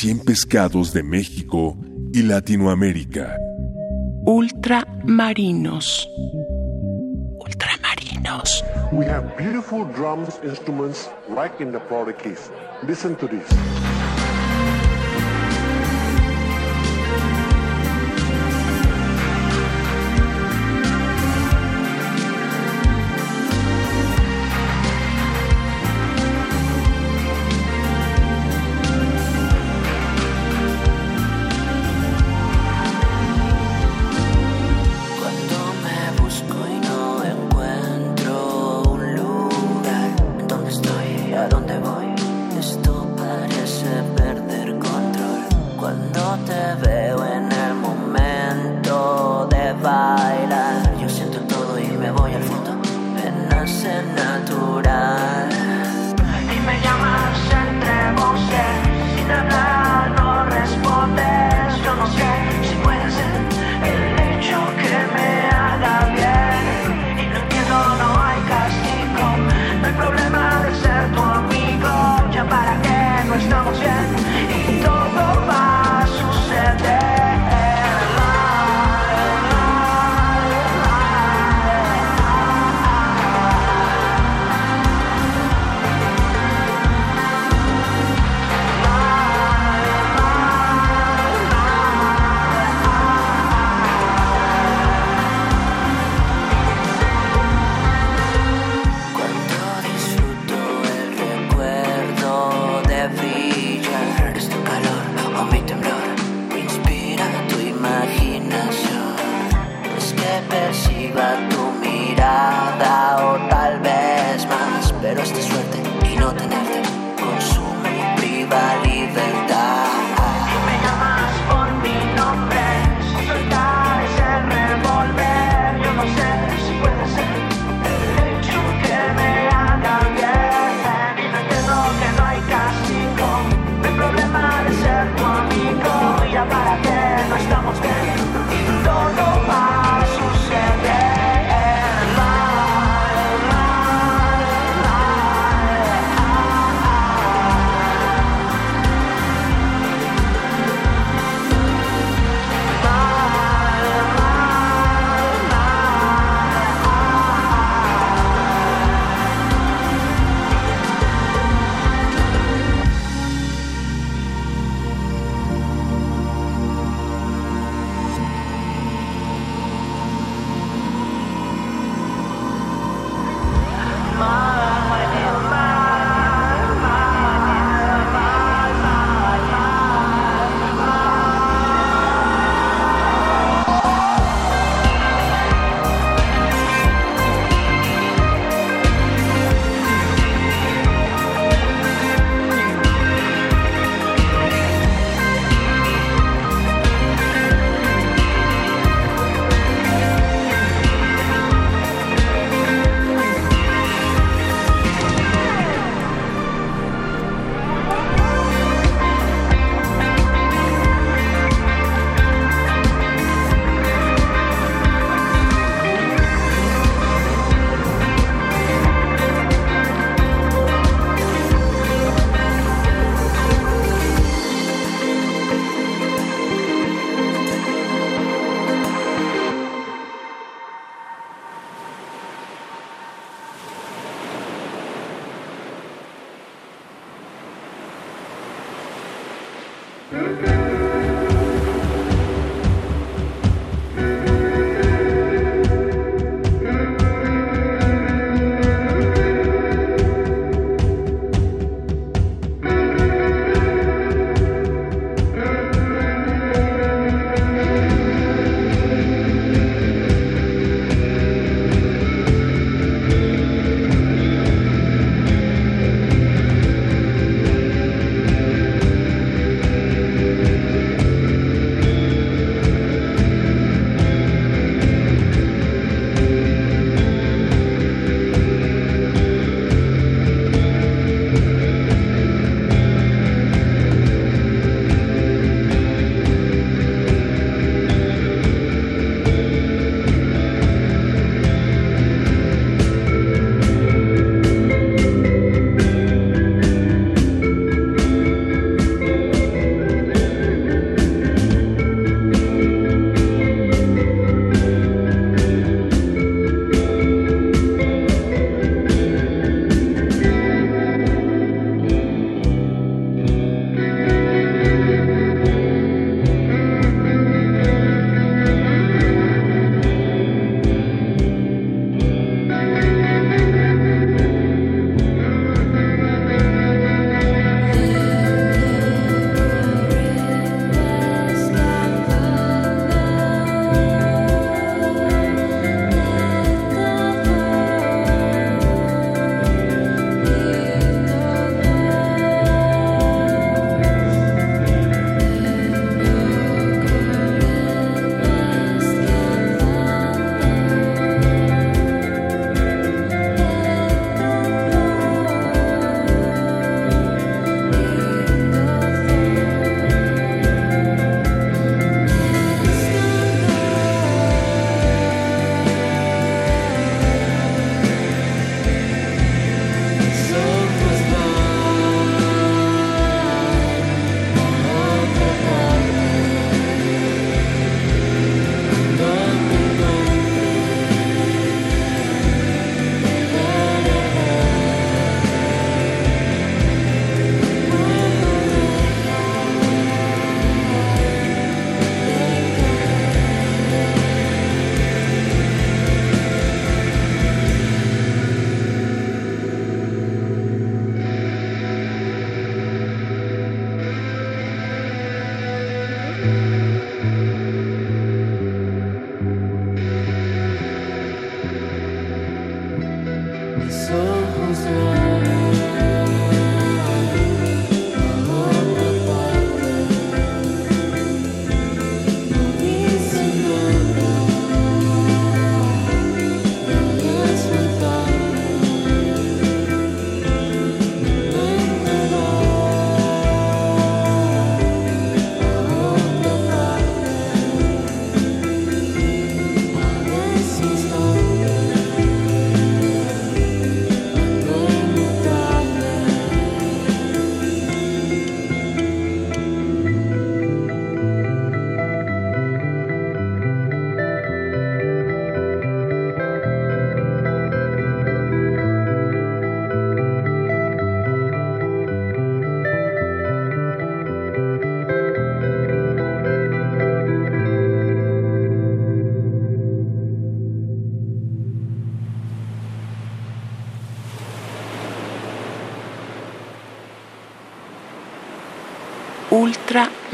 100 pescados de México y Latinoamérica. Ultramarinos. Ultramarinos. We have beautiful drums instruments like in the Florida case. Listen to this.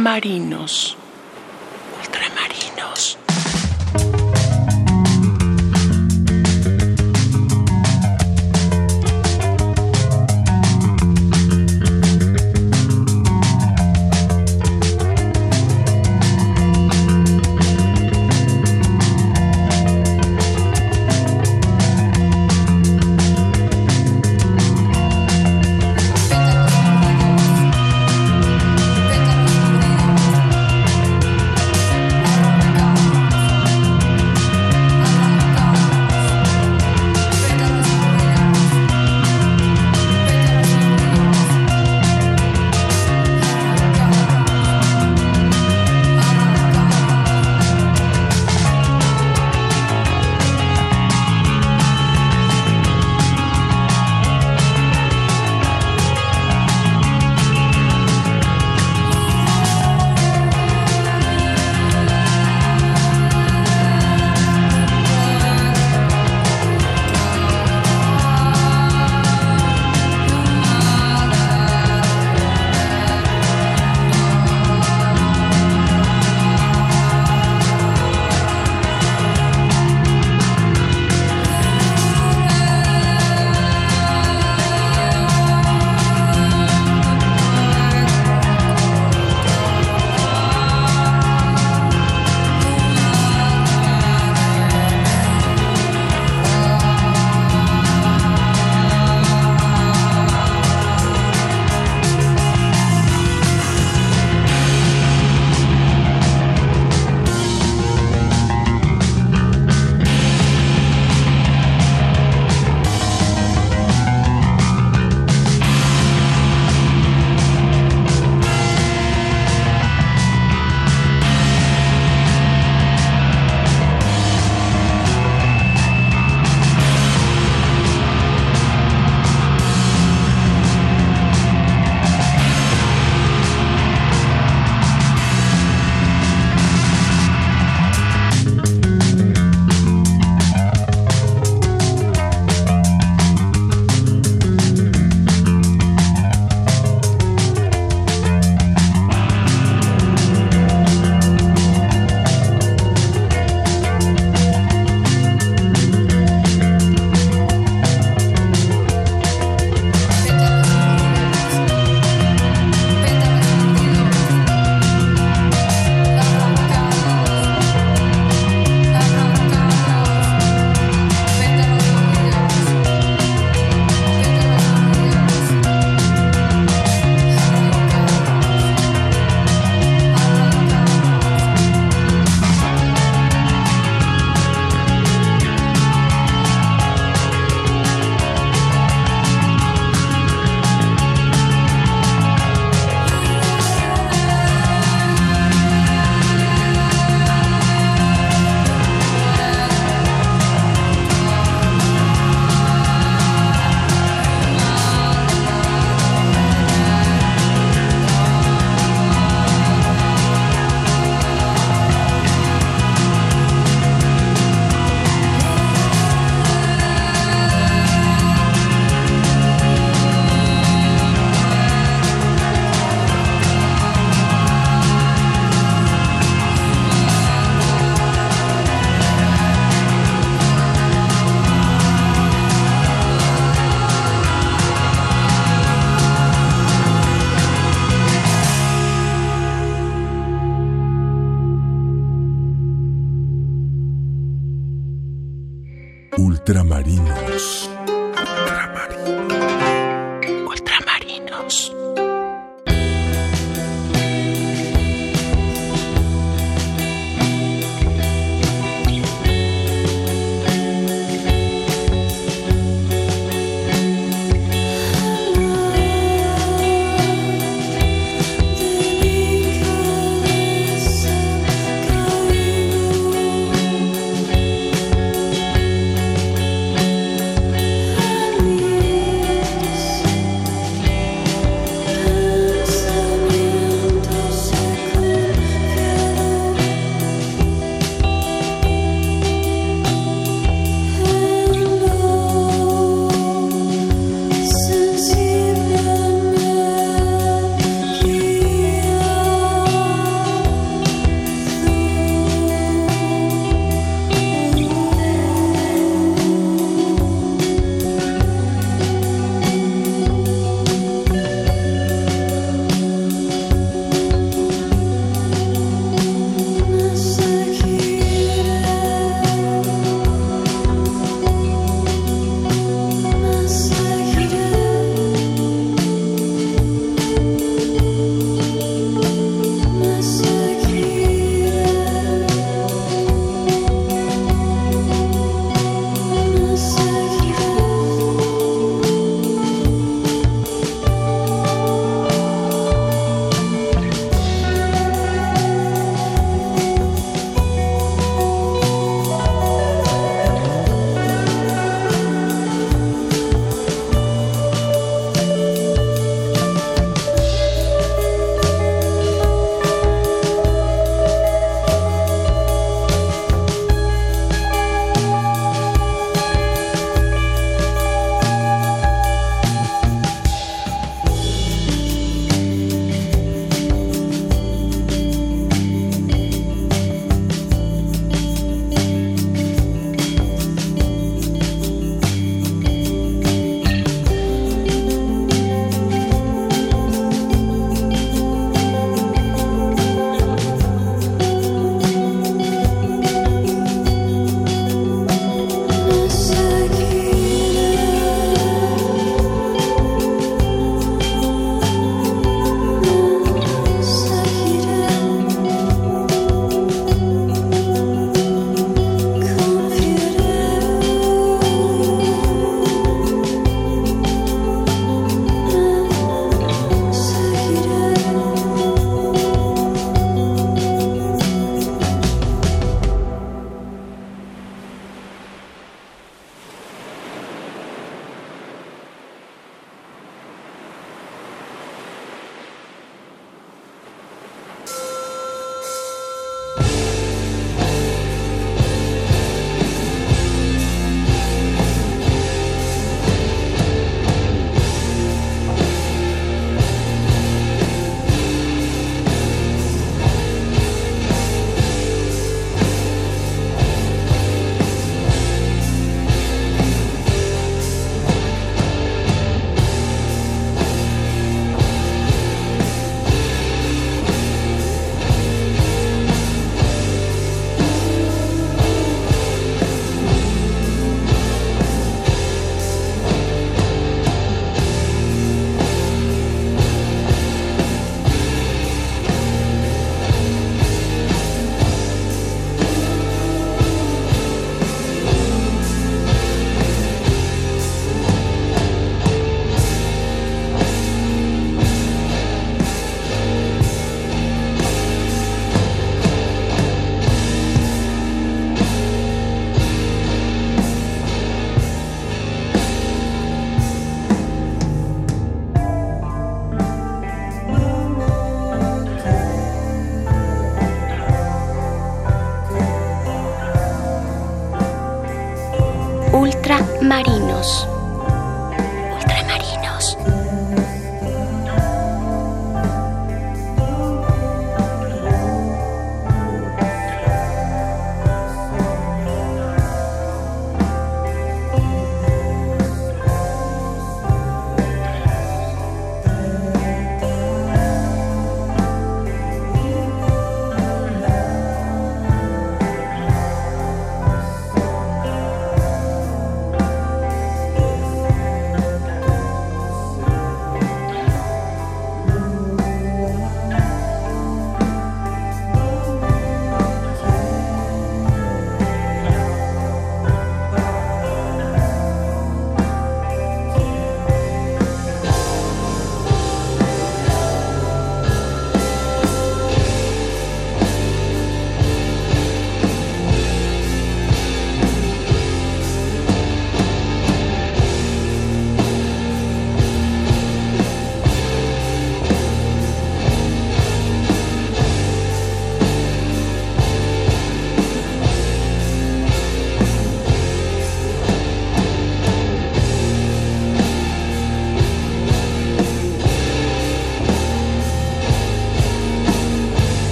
Ultramarinos.